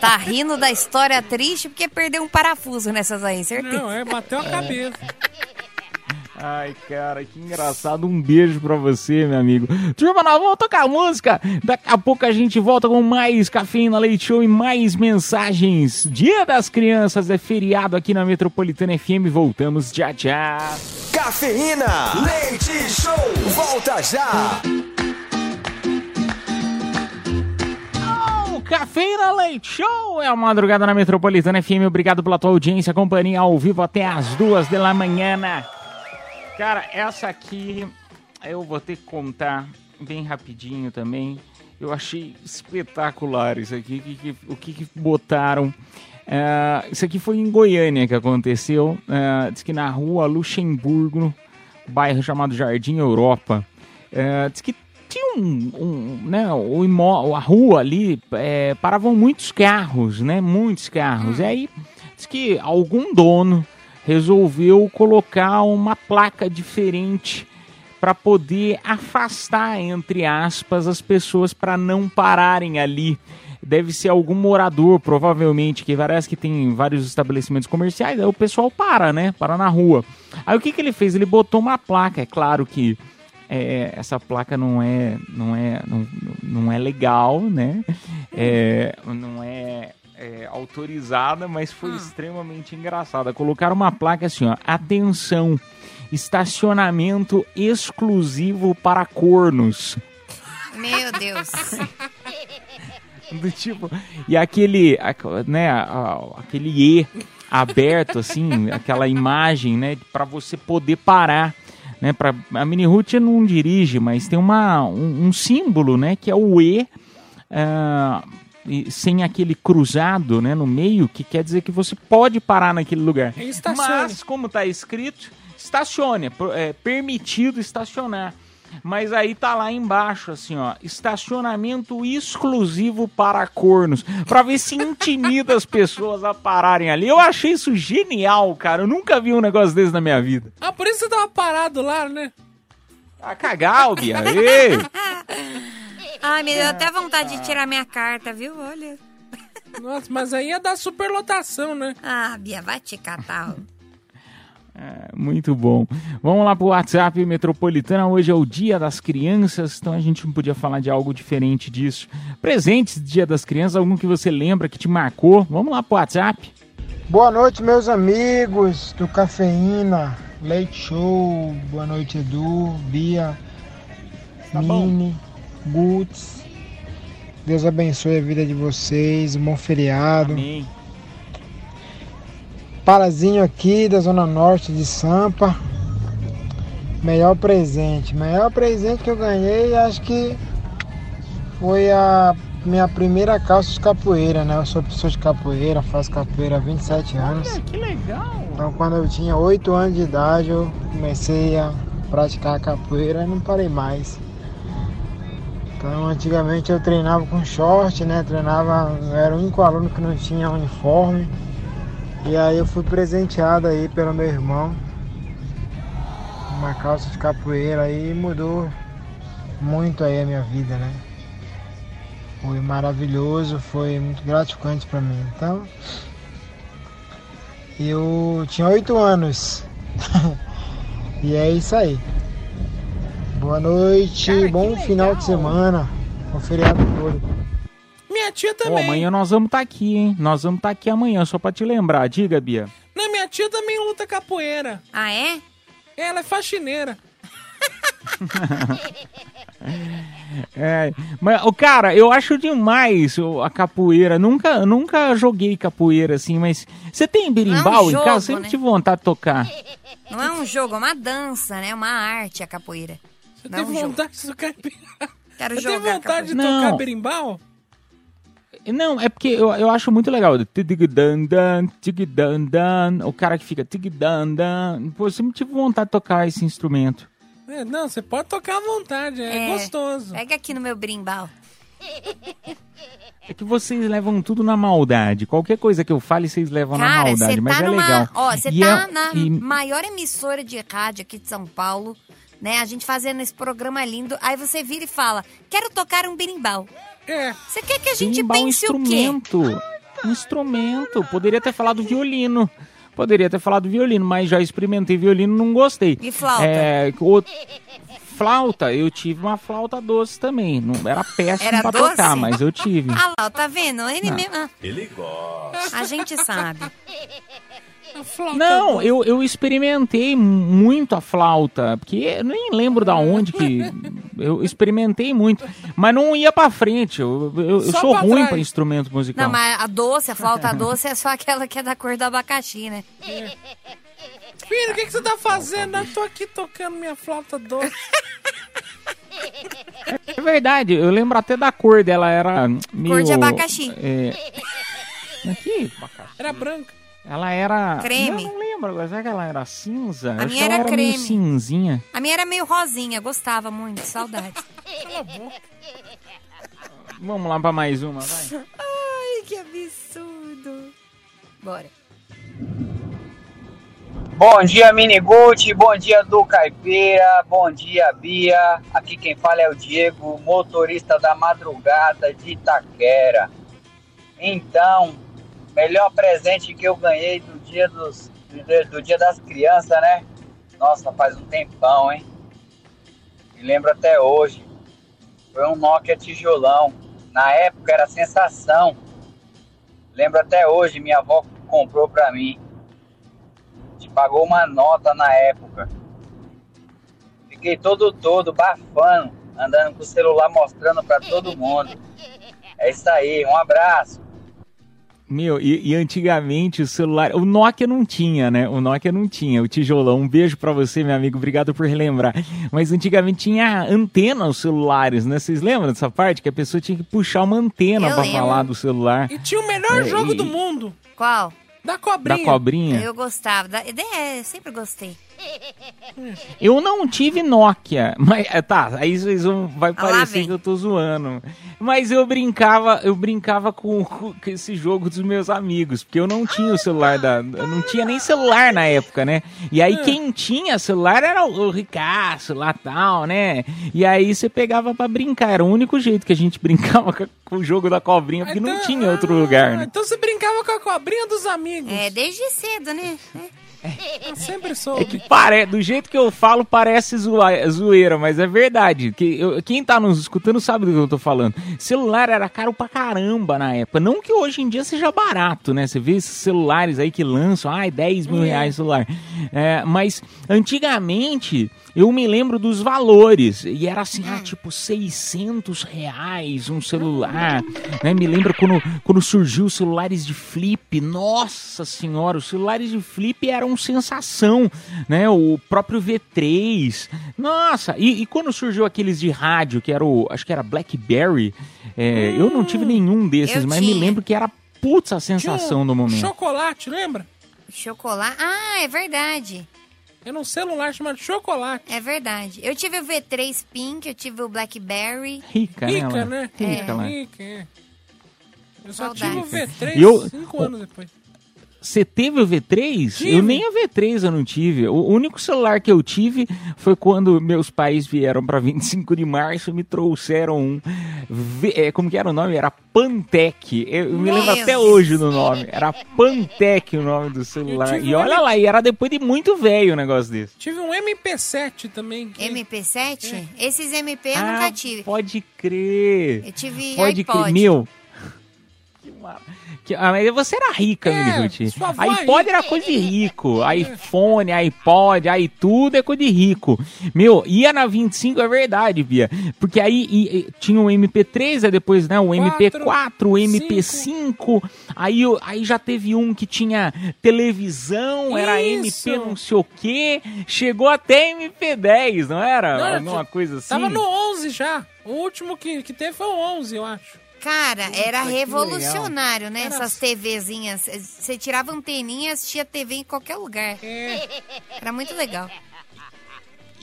Tá rindo da história triste porque perdeu um parafuso nessas aí, certeza. Não, é, bateu a cabeça. Ai, cara, que engraçado. Um beijo pra você, meu amigo. Turma, nós vamos tocar música. Daqui a pouco a gente volta com mais Cafeína Leite Show e mais mensagens. Dia das Crianças é feriado aqui na Metropolitana FM. Voltamos já já. Cafeína, leite show, volta já. O Cafeína Leite Show é a madrugada na Metropolitana FM. Obrigado pela tua audiência, companhia ao vivo até as duas da manhã. Cara, essa aqui eu vou ter que contar bem rapidinho também. Eu achei espetacular isso aqui. que- o que, que botaram. É, isso aqui foi em Goiânia que aconteceu. É, diz que na rua Luxemburgo, bairro chamado Jardim Europa. É, diz que tinha um, um, né, o imó a rua ali é, paravam muitos carros, né, muitos carros. E aí diz que algum dono resolveu colocar uma placa diferente para poder afastar, entre aspas, as pessoas para não pararem ali. Deve ser algum morador, provavelmente, que parece que tem vários estabelecimentos comerciais, aí o pessoal para, né? Para na rua. Aí o que, que ele fez? Ele botou uma placa. É claro que é, essa placa não é, não é, não, não é legal, né? É, não é, é, autorizada, mas foi extremamente engraçada. Colocaram uma placa assim, ó, atenção, estacionamento exclusivo para cornos. Meu Deus. Do tipo, e aquele, né, aquele E aberto, assim, aquela imagem, né, para você poder parar, né, pra, a Mini Root não dirige, mas tem uma, um, um símbolo, né, que é o E, e sem aquele cruzado, né, no meio, que quer dizer que você pode parar naquele lugar. Estacione. Mas, como tá escrito, estacione, é permitido estacionar. Mas aí tá lá embaixo, assim, ó, estacionamento exclusivo para cornos, pra ver se intimida as pessoas a pararem ali. Eu achei isso genial, cara. Eu nunca vi um negócio desse na minha vida. Ah, por isso você tava parado lá, né? A cagar, Bia. Ei! Ai, me deu até vontade de tirar minha carta, viu? Olha. Nossa, mas aí ia dar superlotação, né? Ah, Bia, vai te catar. É, Muito bom. Vamos lá pro WhatsApp Metropolitana. Hoje é o Dia das Crianças, então a gente não podia falar de algo diferente disso. Presentes do Dia das Crianças, algum que você lembra que te marcou? Vamos lá pro WhatsApp. Boa noite, meus amigos do Cafeína, Leite Show. Boa noite, Edu, Bia, Mini, Guts. Deus abençoe a vida de vocês. Um bom feriado. Amém. Parazinho aqui da Zona Norte de Sampa. Melhor presente. Melhor presente que eu ganhei, acho que foi a minha primeira calça de capoeira, né? Eu sou professor de capoeira, faço capoeira há 27 anos. que legal! Então, quando eu tinha 8 anos de idade, eu comecei a praticar capoeira e não parei mais. Então, antigamente eu treinava com short, né? Treinava, era o único aluno que não tinha uniforme. E aí eu fui presenteado aí pelo meu irmão. Uma calça de capoeira aí mudou muito aí a minha vida, né? Foi maravilhoso, foi muito gratificante para mim. Então, eu tinha oito anos. e é isso aí. Boa noite, bom final de semana. Um feriado todo. Minha tia Pô, também. amanhã nós vamos estar aqui, hein? Nós vamos estar aqui amanhã, só pra te lembrar. Diga, Bia. Não, minha tia também luta capoeira. Ah, é? Ela é faxineira. É, mas, o cara, eu acho demais a capoeira. Nunca, nunca joguei capoeira assim, mas você tem berimbau em jogo, casa? Sempre né? tive vontade de tocar. Não é um jogo, é uma dança, né? Uma arte a capoeira. Você Não é tem jogo. vontade de tocar Quero Você tem jogar vontade de Não. tocar berimbau? Não, é porque eu, eu acho muito legal. Tig-dan-dan, tig-dan-dan, O cara que fica tig-dan-dan. Pô, eu sempre tive vontade de tocar esse instrumento. É, não, você pode tocar à vontade, é, gostoso. Pega aqui no meu brimbal. É que vocês levam tudo na maldade. Qualquer coisa que eu fale, vocês levam na Cara, maldade. você Mas tá é numa. legal. Ó, você tá é- na e- maior emissora de rádio aqui de São Paulo, né? A gente fazendo esse programa lindo. Aí você vira e fala: quero tocar um berimbau. É. Você quer que a gente Berimbau é um pense o quê? instrumento. Um instrumento. Poderia ter falado violino. Poderia ter falado violino, mas já experimentei violino não gostei. E flauta? É, o- Flauta, eu tive uma flauta doce também. Não era péssimo Era pra doce? tocar, mas eu tive. Ah lá, tá vendo? Ele Não. mesmo. ah, Ele gosta. A gente sabe. Não, eu, eu experimentei muito a flauta, porque eu nem lembro da onde que eu experimentei muito, mas não ia pra frente. Eu, eu, eu sou pra ruim trás. pra instrumento musical. Não, mas a doce, a flauta doce é só aquela que é da cor do abacaxi, né? Filho, o que, que você tá fazendo? Eu tô aqui tocando minha flauta doce. É verdade, eu lembro até da cor dela, era meio... de abacaxi. É... Aqui, Era branca. Ela era... Creme. Eu não lembro, agora, será que ela era cinza? Acho minha era era meio creme. cinzinha. A minha era meio rosinha, gostava muito, a boca. Vamos lá pra mais uma, vai. Ai, que absurdo. Bora. Bom dia, Miniguti. Bom dia, do Caipira. Bom dia, Bia. Aqui quem fala é o Diego, motorista da madrugada de Itaquera. Então, melhor presente que eu ganhei do dia, dos, do, dia das crianças, né? Nossa, faz um tempão, hein? Me lembro até hoje. Foi um Nokia tijolão. Na época era sensação. Lembro até hoje, minha avó comprou pra mim. Gente pagou uma nota na época. Fiquei todo todo, bafando, andando com o celular mostrando pra todo mundo. É isso aí, um abraço. Meu, e, e antigamente o celular. O Nokia não tinha, né? O Nokia não tinha, o tijolão. Um beijo pra você, meu amigo. Obrigado por relembrar. Mas antigamente tinha antena os celulares, né? Vocês lembram dessa parte? Que a pessoa tinha que puxar uma antena lembro. falar do celular. E tinha o melhor É, jogo e- do mundo. Qual? Da cobrinha. Da cobrinha. Eu gostava. Da... É, eu sempre gostei. Eu não tive Nokia, mas é, tá, aí vocês vão vai Ah, parecer vem. que eu tô zoando. Mas eu brincava, eu brincava com, com esse jogo dos meus amigos, porque eu não tinha o celular da, eu não tinha nem celular na época, né? E aí É. quem tinha celular era o, o Ricaço lá tal, né? E aí você pegava pra brincar, era o único jeito que a gente brincava com, com o jogo da cobrinha, porque não tinha outro lugar, né? Então você brincava com a cobrinha dos amigos. É, desde cedo, né? Eu sempre soube. É que pare... do jeito que eu falo parece zoa- zoeira, mas é verdade. Que eu- Quem tá nos escutando sabe do que eu tô falando. Celular era caro pra caramba na época. Não que hoje em dia seja barato, né? Você vê esses celulares aí que lançam, ai, 10 mil É. reais o celular. É, mas antigamente eu me lembro dos valores. E era assim, ah, tipo 600 reais um celular. Né? Me lembro quando, quando surgiu os celulares de flip. Nossa senhora, os celulares de flip eram sensação, né? O próprio V3. Nossa, e, e quando surgiu aqueles de rádio, que era o, acho que era Blackberry, é, eu não tive nenhum desses, mas me tinha. lembro que era putz a sensação um do momento. Chocolate, lembra? Chocolate. Ah, é verdade. Era um celular chamado chocolate. É verdade. Eu tive o V3 Pink, eu tive o Blackberry. Rica, né? Rica, né? Rica, é. Rica, é. Eu só Saudades. tive o V3 E eu- cinco anos depois. Você teve o V3? Tive. Eu nem a V3 eu não tive. O único celular que eu tive foi quando meus pais vieram para 25 de março e me trouxeram um. V- é, como que era o nome? Era Pantec. Eu, me lembro Meu até hoje do nome. Era Pantec o nome do celular. E um olha M- lá, e era depois de muito velho o negócio desse. Tive um MP7 também. que- MP7? Esses MP eu Ah, nunca tive. Pode crer. Eu tive Pode iPod. crer. Meu. Que. Ah, você era rica, É, sua avó é iPod era coisa de rico. iPhone, iPod, aí tudo é coisa de rico. Meu, ia na 25, é verdade, Bia. Porque aí e- e tinha o MP3, aí depois, né, o MP4, o MP5. Aí, aí já teve um que tinha televisão, era Isso. MP não sei o quê. Chegou até MP10, não era? Não, Alguma coisa assim? Tava no 11 já. O último que, que teve foi o 11, eu acho. Cara, era que revolucionário, né? Era- Essas TVzinhas. Você tirava anteninha e assistia TV em qualquer lugar. É. Era muito legal.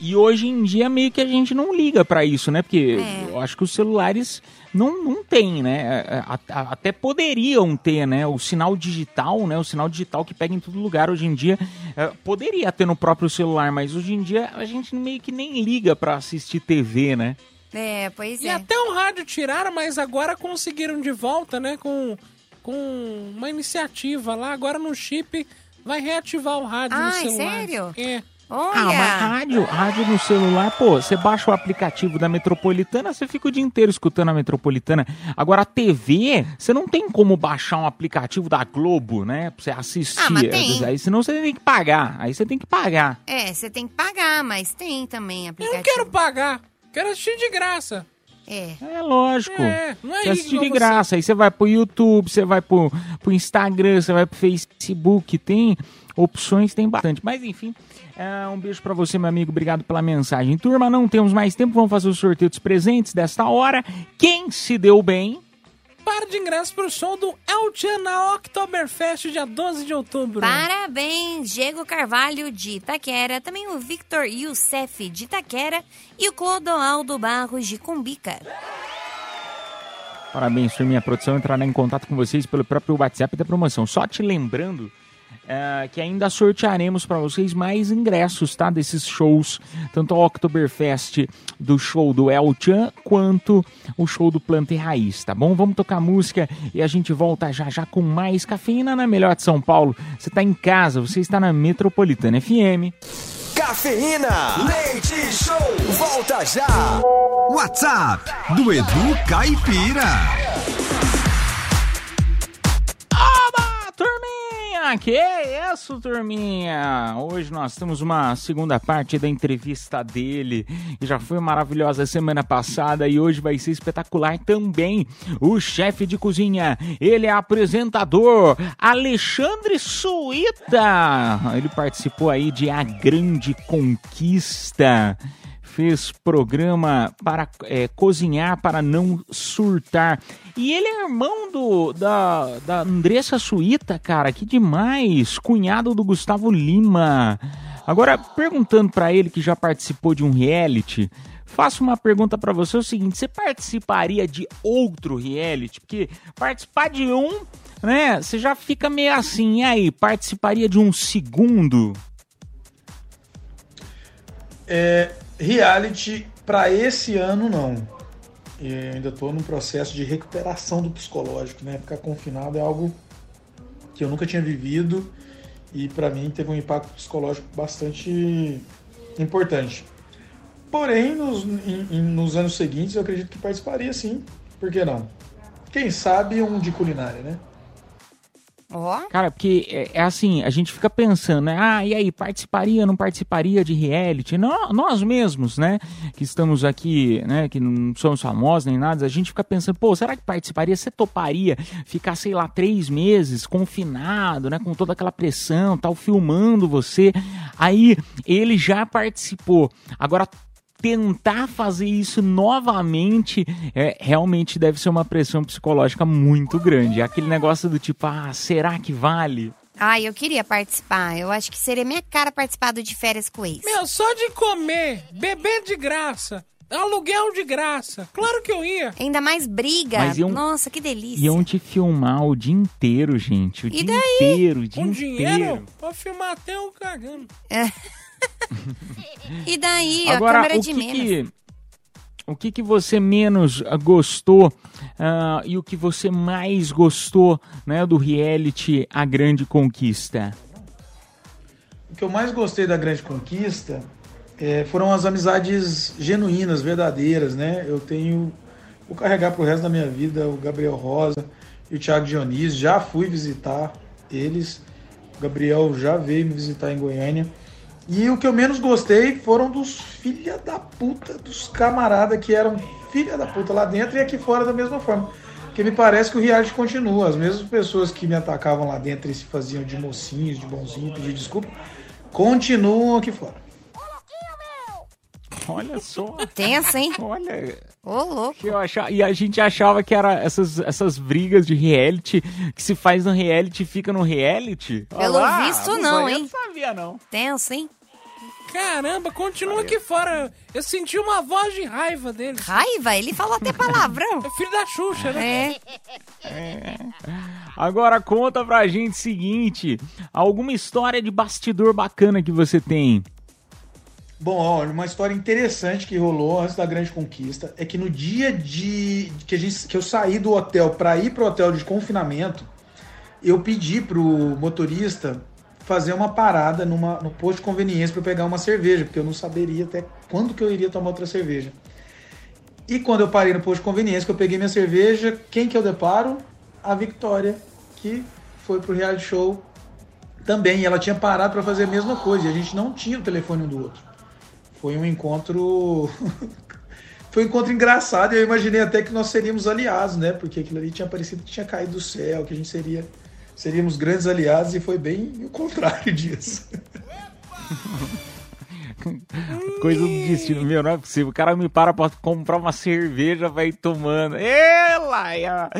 E hoje em dia meio que a gente não liga pra isso, né? Porque É. eu acho que os celulares não, não tem, né? É, é, Até poderiam ter, né? O sinal digital, né? O sinal digital que pega em todo lugar hoje em dia. é, poderia ter no próprio celular, mas hoje em dia a gente meio que nem liga pra assistir TV, né? É, pois E é. até o rádio tiraram, mas agora conseguiram de volta, né? Com, com uma iniciativa lá. Agora no chip vai reativar o rádio no Ai, celular. sério? É. Olha! Ah, mas rádio, rádio no celular, pô, você baixa o aplicativo da Metropolitana, você fica o dia inteiro escutando a Metropolitana. Agora, a TV, você não tem como baixar um aplicativo da Globo, né? Pra você assistir. Ah, mas tem. Aí, senão você tem que pagar. Aí você tem que pagar. É, você tem que pagar, mas tem também Eu aplicativo. não quero pagar. Quero assistir de graça. É. É lógico. É, não é você assiste igual de você. graça. Aí você vai pro YouTube, você vai pro, pro Instagram, você vai pro Facebook. Tem opções, tem bastante. Mas enfim, é, um beijo pra você, meu amigo. Obrigado pela mensagem. Turma, não temos mais tempo. Vamos fazer o sorteio dos presentes desta hora. Quem se deu bem? Par de ingressos pro show do Eltian na Oktoberfest, dia 12 de outubro. Parabéns, Diego Carvalho de Itaquera, também o Victor Youssef de Itaquera e o Clodoaldo Barros de Cumbica. Parabéns, turminha. A produção entrará em contato com vocês pelo próprio WhatsApp da promoção. Só te lembrando é, que ainda sortearemos para vocês mais ingressos, tá? Desses shows, tanto a Oktoberfest do show do El Chan, quanto o show do Planta e Raiz, tá bom? Vamos tocar música e a gente volta já já com mais cafeína na Melhor de São Paulo. Você tá em casa, você está na Metropolitana FM. Cafeína, leite show, volta já. WhatsApp do Edu Caipira. Que isso, turminha? Hoje nós temos uma segunda parte da entrevista dele. Já foi maravilhosa semana passada e hoje vai ser espetacular também. O chefe de cozinha, ele é apresentador, Alexandre Suíta. Ele participou aí de A Grande Conquista fez programa para é, cozinhar para não surtar. E ele é irmão do, da, da Andressa Suíta, cara, que demais! Cunhado do Gustavo Lima. Agora, perguntando para ele que já participou de um reality, faço uma pergunta para você: é o seguinte, você participaria de outro reality? Porque participar de um, né, você já fica meio assim, e aí, participaria de um segundo? É, reality para esse ano não. Eu ainda estou num processo de recuperação do psicológico, né? Ficar confinado é algo que eu nunca tinha vivido e para mim teve um impacto psicológico bastante importante. Porém, nos, em- nos anos seguintes eu acredito que participaria sim. Por que não? Quem sabe um de culinária, né? Ó. Cara, porque é, é assim, a gente fica pensando, né? Ah, e aí, participaria, não participaria de reality? Nó- nós mesmos, né? Que estamos aqui, né? Que não somos famosos nem nada, a gente fica pensando, pô, será que participaria? Você toparia ficar, sei lá, três meses confinado, né? Com toda aquela pressão, tal, filmando você. Aí, ele já participou. Agora, tentar fazer isso novamente é, realmente deve ser uma pressão psicológica muito grande. É Aquele negócio do tipo, ah, será que vale? Ai, eu queria participar. Eu acho que seria minha cara participar do de férias com ex. Meu, só de comer, beber de graça Aluguel de graça. Claro que eu ia. Ainda mais briga. Iam- Nossa, que delícia. Iam te filmar o dia inteiro, gente. O E dia daí? inteiro, o dia Com inteiro. dinheiro, pode filmar até um cagando. É. E daí, a Agora, câmera o de que, menos. que o que que você menos gostou ah, e o que você mais gostou, né, do reality A Grande Conquista? O que eu mais gostei da Grande Conquista é, foram as amizades genuínas, verdadeiras, né? Eu tenho. Vou carregar pro resto da minha vida o Gabriel Rosa e o Thiago Dionísio. Já fui visitar eles. O Gabriel já veio me visitar em Goiânia. E o que eu menos gostei foram dos filha da puta, dos camarada que eram filha da puta lá dentro e aqui fora da mesma forma. Porque me parece que o reality continua. As mesmas pessoas que me atacavam lá dentro e se faziam de mocinhos, de bonzinhos, pedir desculpa, continuam aqui fora. Olha só. Tenso, hein? Olha. Ô, louco. Eu achava, e a gente achava que era essas, essas brigas de reality que se faz no reality fica no reality. Pelo lá, visto, isso não, eu hein? não sabia, não. Tenso, hein? Caramba, continua aqui fora. Eu senti uma voz de raiva dele. Raiva? Ele falou até palavrão. É filho da Xuxa, né? É. Agora conta pra gente o seguinte: alguma história de bastidor bacana que você tem? Bom, olha, uma história interessante que rolou antes da grande conquista é que no dia de que, a gente, que eu saí do hotel para ir pro hotel de confinamento, eu pedi pro motorista fazer uma parada numa, no posto de conveniência para pegar uma cerveja, porque eu não saberia até quando que eu iria tomar outra cerveja. E quando eu parei no posto de conveniência, que eu peguei minha cerveja, quem que eu deparo? A Victoria, que foi pro reality show também. Ela tinha parado para fazer a mesma coisa. E a gente não tinha o telefone um do outro. Foi um encontro. Foi um encontro engraçado eu imaginei até que nós seríamos aliados, né? Porque aquilo ali tinha parecido que tinha caído do céu, que a gente seria seríamos grandes aliados e foi bem o contrário disso. Coisa do destino, meu, não é possível. O cara me para pra comprar uma cerveja, vai tomando. Ela!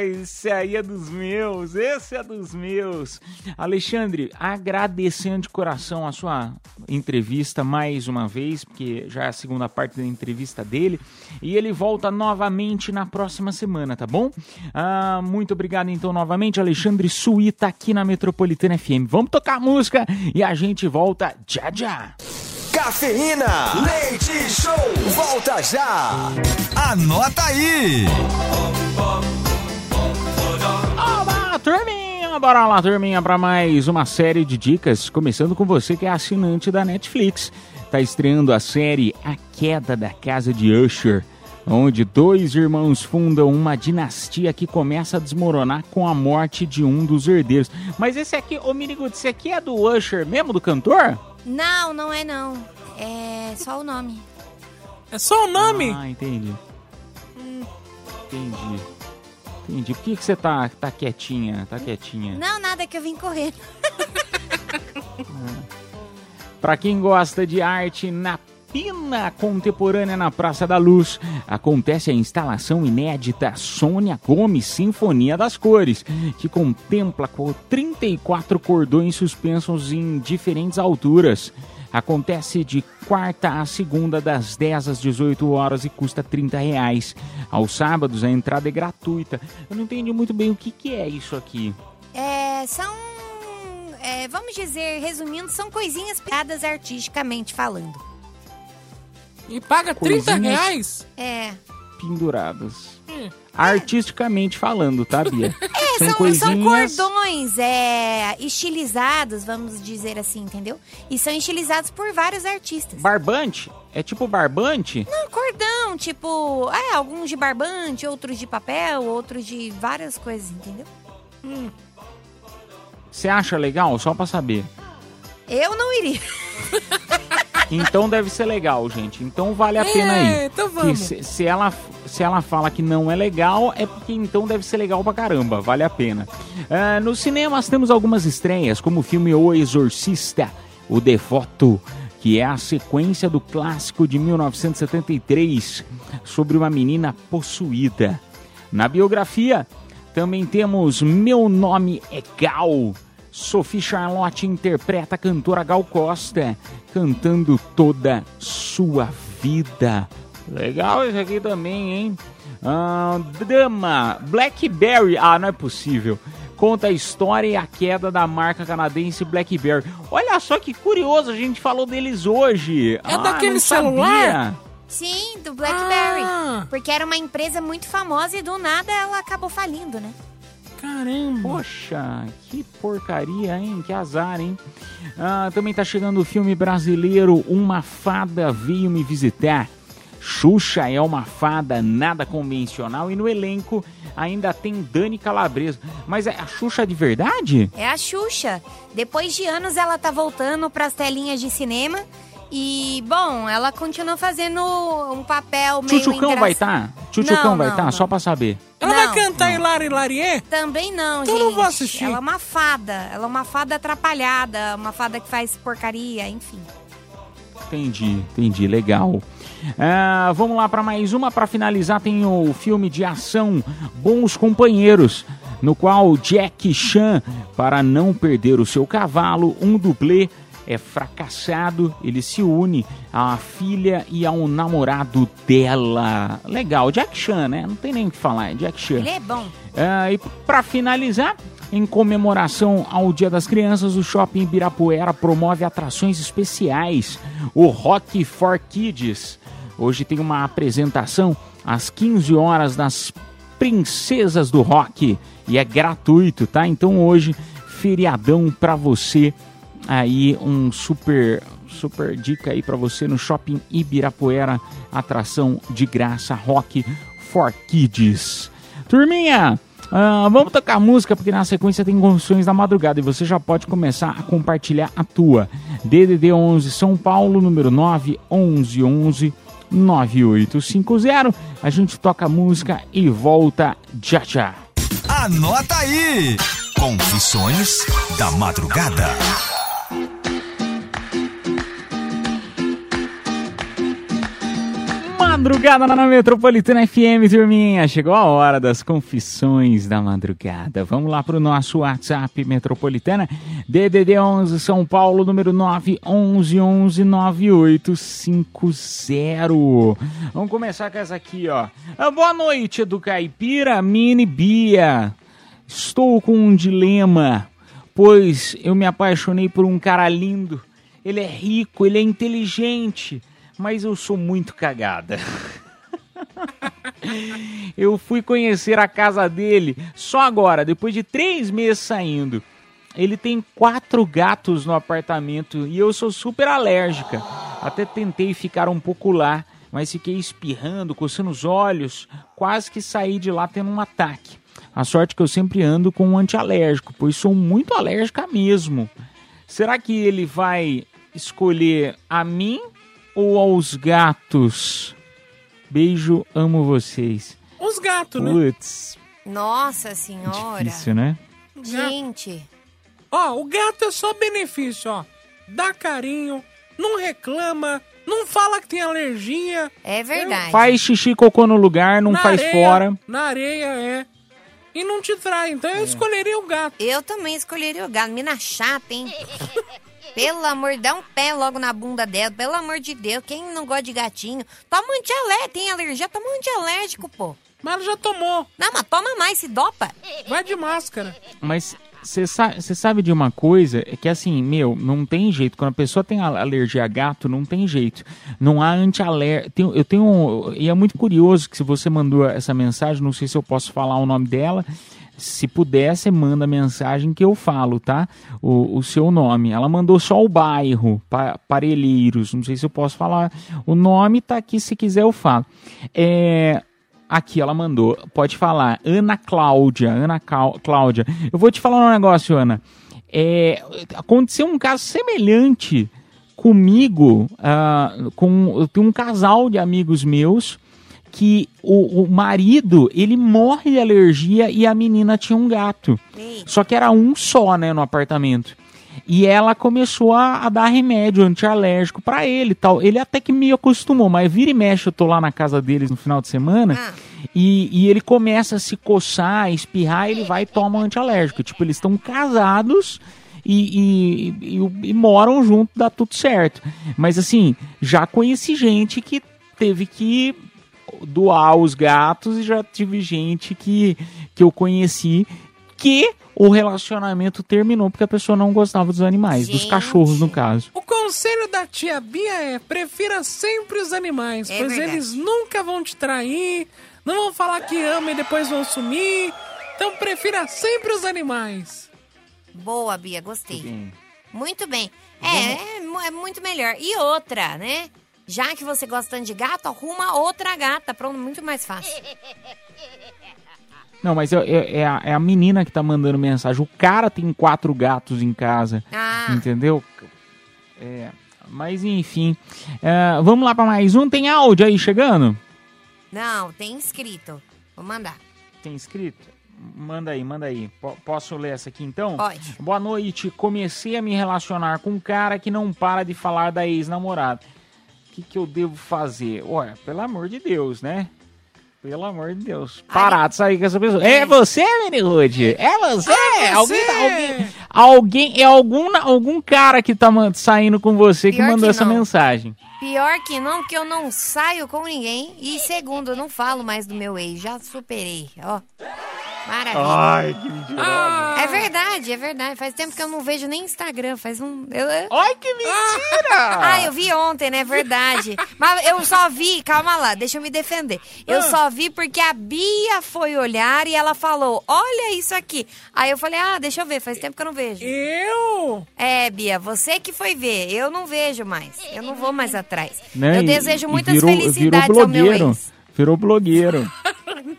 Esse aí é dos meus, esse é dos meus. Alexandre, agradecendo de coração a sua entrevista mais uma vez, porque já é a segunda parte da entrevista dele. E ele volta novamente na próxima semana, tá bom? Ah, muito obrigado então novamente, Alexandre Suíta aqui na Metropolitana FM. Vamos tocar música e a gente volta já já. Cafeína, leite show, volta já. Anota aí. Olá, turminha! Bora lá, turminha, para mais uma série de dicas. Começando com você que é assinante da Netflix. Tá estreando a série A Queda da Casa de Usher, onde dois irmãos fundam uma dinastia que começa a desmoronar com a morte de um dos herdeiros. Mas esse aqui, ô Miniguto, esse aqui é do Usher mesmo, do cantor? Não, não é não. É só o nome. É só o nome? Ah, entendi. Entendi. Entendi. Por que, que você tá, tá quietinha? Tá quietinha? Não, nada que eu vim correndo. Para quem gosta de arte na Pina Contemporânea na Praça da Luz, acontece a instalação inédita Sônia Gomes Sinfonia das Cores, que contempla com 34 cordões suspensos em diferentes alturas. Acontece de quarta a segunda, das 10 às 18 horas e custa 30 reais. Aos sábados a entrada é gratuita. Eu não entendi muito bem o que, que é isso aqui. É, são. é, vamos dizer, resumindo, são coisinhas piadas artisticamente falando. E paga 30 Coisinhas- reais? É. Penduradas. Artisticamente falando, tá, Bia? É, são, são cordões é, estilizados, vamos dizer assim, entendeu? E são estilizados por vários artistas. Barbante? É tipo barbante? Não, cordão, tipo, é, alguns de barbante, outros de papel, outros de várias coisas, entendeu? Você acha legal? Só pra saber. Eu não iria. Então deve ser legal, gente. Então vale a pena aí. É, então vamos. Se, se ela, se ela fala que não é legal, é porque então deve ser legal pra caramba. Vale a pena. Ah, nos cinemas temos algumas estreias, como o filme O Exorcista, O Devoto, que é a sequência do clássico de 1973 sobre uma menina possuída. Na biografia, também temos Meu Nome é Gal. Sophie Charlotte interpreta a cantora Gal Costa, cantando toda sua vida. Legal isso aqui também, hein? Ah, drama, Blackberry. Ah, não é possível. Conta a história e a queda da marca canadense Blackberry. Olha só que curioso, a gente falou deles hoje. É ah, daquele não sabia. celular? Sim, do Blackberry. Ah. Porque era uma empresa muito famosa e do nada ela acabou falindo, né? Caramba. Poxa, que porcaria, hein? Que azar, hein? Ah, também tá chegando o filme brasileiro Uma Fada Veio Me Visitar. Xuxa é uma fada nada convencional e no elenco ainda tem Dani Calabresa. Mas é a Xuxa de verdade? É a Xuxa. Depois de anos ela tá voltando pras telinhas de cinema. E, bom, ela continua fazendo um papel meio Tchutchucão engra- vai estar? Tchutchucão Não, vai não, estar? não. Só pra saber. Ela Não. vai cantar Hilari Larié? Também não, Então gente. eu não vou assistir. Ela é uma fada. Ela é uma fada atrapalhada, uma fada que faz porcaria, enfim. Entendi, entendi, legal. Ah, vamos lá para mais uma para finalizar tem o filme de ação Bons Companheiros, no qual Jack Chan, para não perder o seu cavalo, um dublê é fracassado, ele se une à filha e ao namorado dela. Legal, Jack Chan, né? Não tem nem o que falar, é Jack Chan. Ele é bom. Ah, e para finalizar, em comemoração ao Dia das Crianças, o Shopping Ibirapuera promove atrações especiais, o Rock for Kids. Hoje tem uma apresentação às 15 horas das Princesas do Rock e é gratuito, tá? Então hoje feriadão para você aí um super super dica aí para você no Shopping Ibirapuera, atração de graça Rock for Kids. Turminha, ah, vamos tocar música porque na sequência tem Confissões da Madrugada e você já pode começar a compartilhar a tua. DDD 11 São Paulo, número 9 11 11 9850. A gente toca a música e volta já já. Anota aí! Confissões da Madrugada. Madrugada na Metropolitana FM, turminha. Chegou a hora das confissões da madrugada. Vamos lá pro nosso WhatsApp Metropolitana. DDD 11 São Paulo, número 9119850. Vamos começar com essa aqui, ó. Ah, Boa noite, do Caipira Mini Bia. Estou com um dilema, pois eu me apaixonei por um cara lindo. Ele é rico, ele é inteligente, mas eu sou muito cagada. eu fui conhecer a casa dele só agora, depois de três meses saindo. Ele tem quatro gatos no apartamento e eu sou super alérgica. Até tentei ficar um pouco lá, mas fiquei espirrando, coçando os olhos, quase que saí de lá tendo um ataque. A sorte é que eu sempre ando com um antialérgico, pois sou muito alérgica mesmo. Será que ele vai escolher a mim ou aos gatos? Beijo, amo vocês. Os gatos, né? Putz, Nossa senhora. difícil, né? Gente. Ó, o gato é só benefício, ó. Dá carinho, não reclama, não fala que tem alergia. É verdade. Faz xixi e cocô no lugar, não Na faz areia, fora. Na areia, é. E não te trai, então É. eu escolheria o gato. Eu também escolheria o gato. Mina chata, hein? Pelo amor, dá um pé logo na bunda dela. Pelo amor de Deus, quem não gosta de gatinho? Toma um antialérgico. Tem alergia? Toma um antialérgico, pô. Mas ela já tomou. Não, mas toma mais, se dopa. Vai de máscara. Mas você sa sabe de uma coisa? É que assim, meu, não tem jeito. Quando a pessoa tem alergia a gato, não tem jeito. Não há anti-alérgico. Eu tenho. um- E é muito curioso que se você mandou essa mensagem, não sei se eu posso falar o nome dela. Se puder, você manda mensagem que eu falo, tá? O, o seu nome. Ela mandou só o bairro, pa Parelheiros. Não sei se eu posso falar. O nome tá aqui, se quiser eu falo. É. Aqui ela mandou, pode falar, Ana Cláudia, Ana Cau- Cláudia. Eu vou te falar um negócio, Ana. É, aconteceu um caso semelhante comigo, ah, com um casal de amigos meus que o, o marido ele morre de alergia e a menina tinha um gato. Só que era um só, né, no apartamento. E ela começou a, a dar remédio antialérgico pra ele e tal. Ele até que me acostumou, mas vira e mexe, eu tô lá na casa deles no final de semana e, e ele começa a se coçar, a espirrar, ele vai e toma um antialérgico. Tipo, eles estão casados e, e- e- e moram junto, dá tudo certo. Mas assim, já conheci gente que teve que doar os gatos e já tive gente que, que eu conheci que o relacionamento terminou porque a pessoa não gostava dos animais, dos cachorros no caso. O conselho da tia Bia é: prefira sempre os animais, É pois verdade. eles nunca vão te trair, não vão falar que ama e depois vão sumir. Então prefira sempre os animais. Boa, Bia, gostei. Muito bem. É, é, mu- é muito melhor. E outra, né? Já que você gosta tanto de gato, arruma outra gata. Pronto, muito mais fácil. Não, mas é, é- é a, é a menina que tá mandando mensagem. O cara tem quatro gatos em casa. Ah. Entendeu? É, mas enfim. É, vamos lá pra mais um. Tem áudio aí chegando? Não, tem inscrito. Vou mandar. Tem escrito? Manda aí, manda aí. Po- posso ler essa aqui então? Pode. Boa noite. Comecei a me relacionar com um cara que não para de falar da ex-namorada. O que, que eu devo fazer? Olha, pelo amor de Deus, né? Pelo amor de Deus. Parar de sair com essa pessoa. É você, Mini Rude? É você? É Alguém, você! tá- alguém, alguém, é algum, algum cara que tá saindo com você que Pior mandou que essa mensagem. Pior que não, porque eu não saio com ninguém. E segundo, eu não falo mais do meu ex. Já superei, ó. Maravilha. Ai, que mentirosa. É verdade, é verdade. Faz tempo que eu não vejo nem Instagram. Faz um. Eu... Ai, que mentira! Ah, eu vi ontem, né? Verdade. Mas eu só vi, calma lá, deixa eu me defender. Eu só vi porque a Bia foi olhar e ela falou: Olha isso aqui. Aí eu falei: Ah, deixa eu ver, faz tempo que eu não vejo. Eu? É, Bia, você que foi ver. Eu não vejo mais. Eu não vou mais atrás. Né? Eu E- desejo muitas virou, felicidades virou ao meu blogueiro. ex. Virou blogueiro.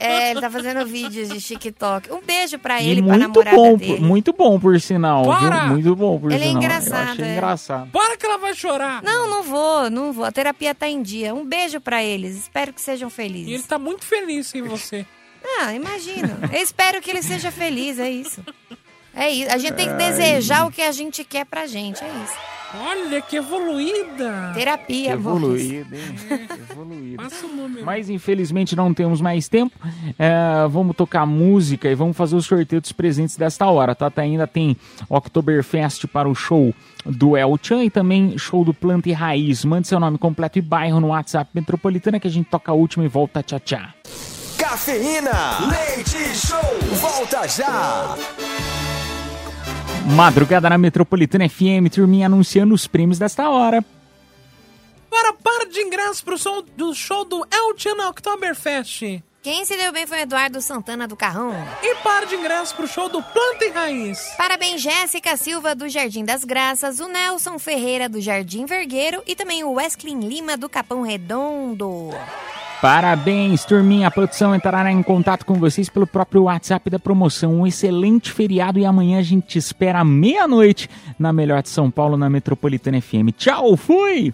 É, ele tá fazendo vídeos de TikTok. Um beijo pra E ele, pra muito namorada bom, dele. muito bom por sinal, Para! viu? Muito bom por Ele é sinal. engraçado, Eu achei é. engraçado. Para que ela vai chorar. Não, não vou, não vou. A terapia tá em dia. Um beijo pra eles. Espero que sejam felizes. E ele tá muito feliz em você. Ah, imagino. Eu espero que ele seja feliz, é isso. É isso. A gente tem que Ai. desejar o que a gente quer pra gente, é isso. Olha que evoluída. Terapia, Evoluído, hein? É. Evoluído. Passa o número. Mas infelizmente não temos mais tempo. É, vamos tocar música e vamos fazer o sorteio dos presentes desta hora, tá? Tá, Ainda tem Oktoberfest para o show do El Chan e também show do Planta e Raiz. Mande seu nome completo e bairro no WhatsApp Metropolitana que a gente toca a última e volta. Tchau, tchau. Cafeína, leite show, volta já. Madrugada na Metropolitana FM, turminha anunciando os prêmios desta hora. Para par de ingressos pro som do show do El Chan na Oktoberfest. Quem se deu bem foi o Eduardo Santana do Carrão. E par de ingressos pro show do Planta e Raiz. Parabéns, Jéssica Silva do Jardim das Graças, o Nelson Ferreira do Jardim Vergueiro e também o Wesley Lima do Capão Redondo. Parabéns, turminha. A produção entrará em contato com vocês pelo próprio WhatsApp da promoção. Um excelente feriado e amanhã a gente espera à meia-noite na melhor de São Paulo, na Metropolitana FM. Tchau, fui!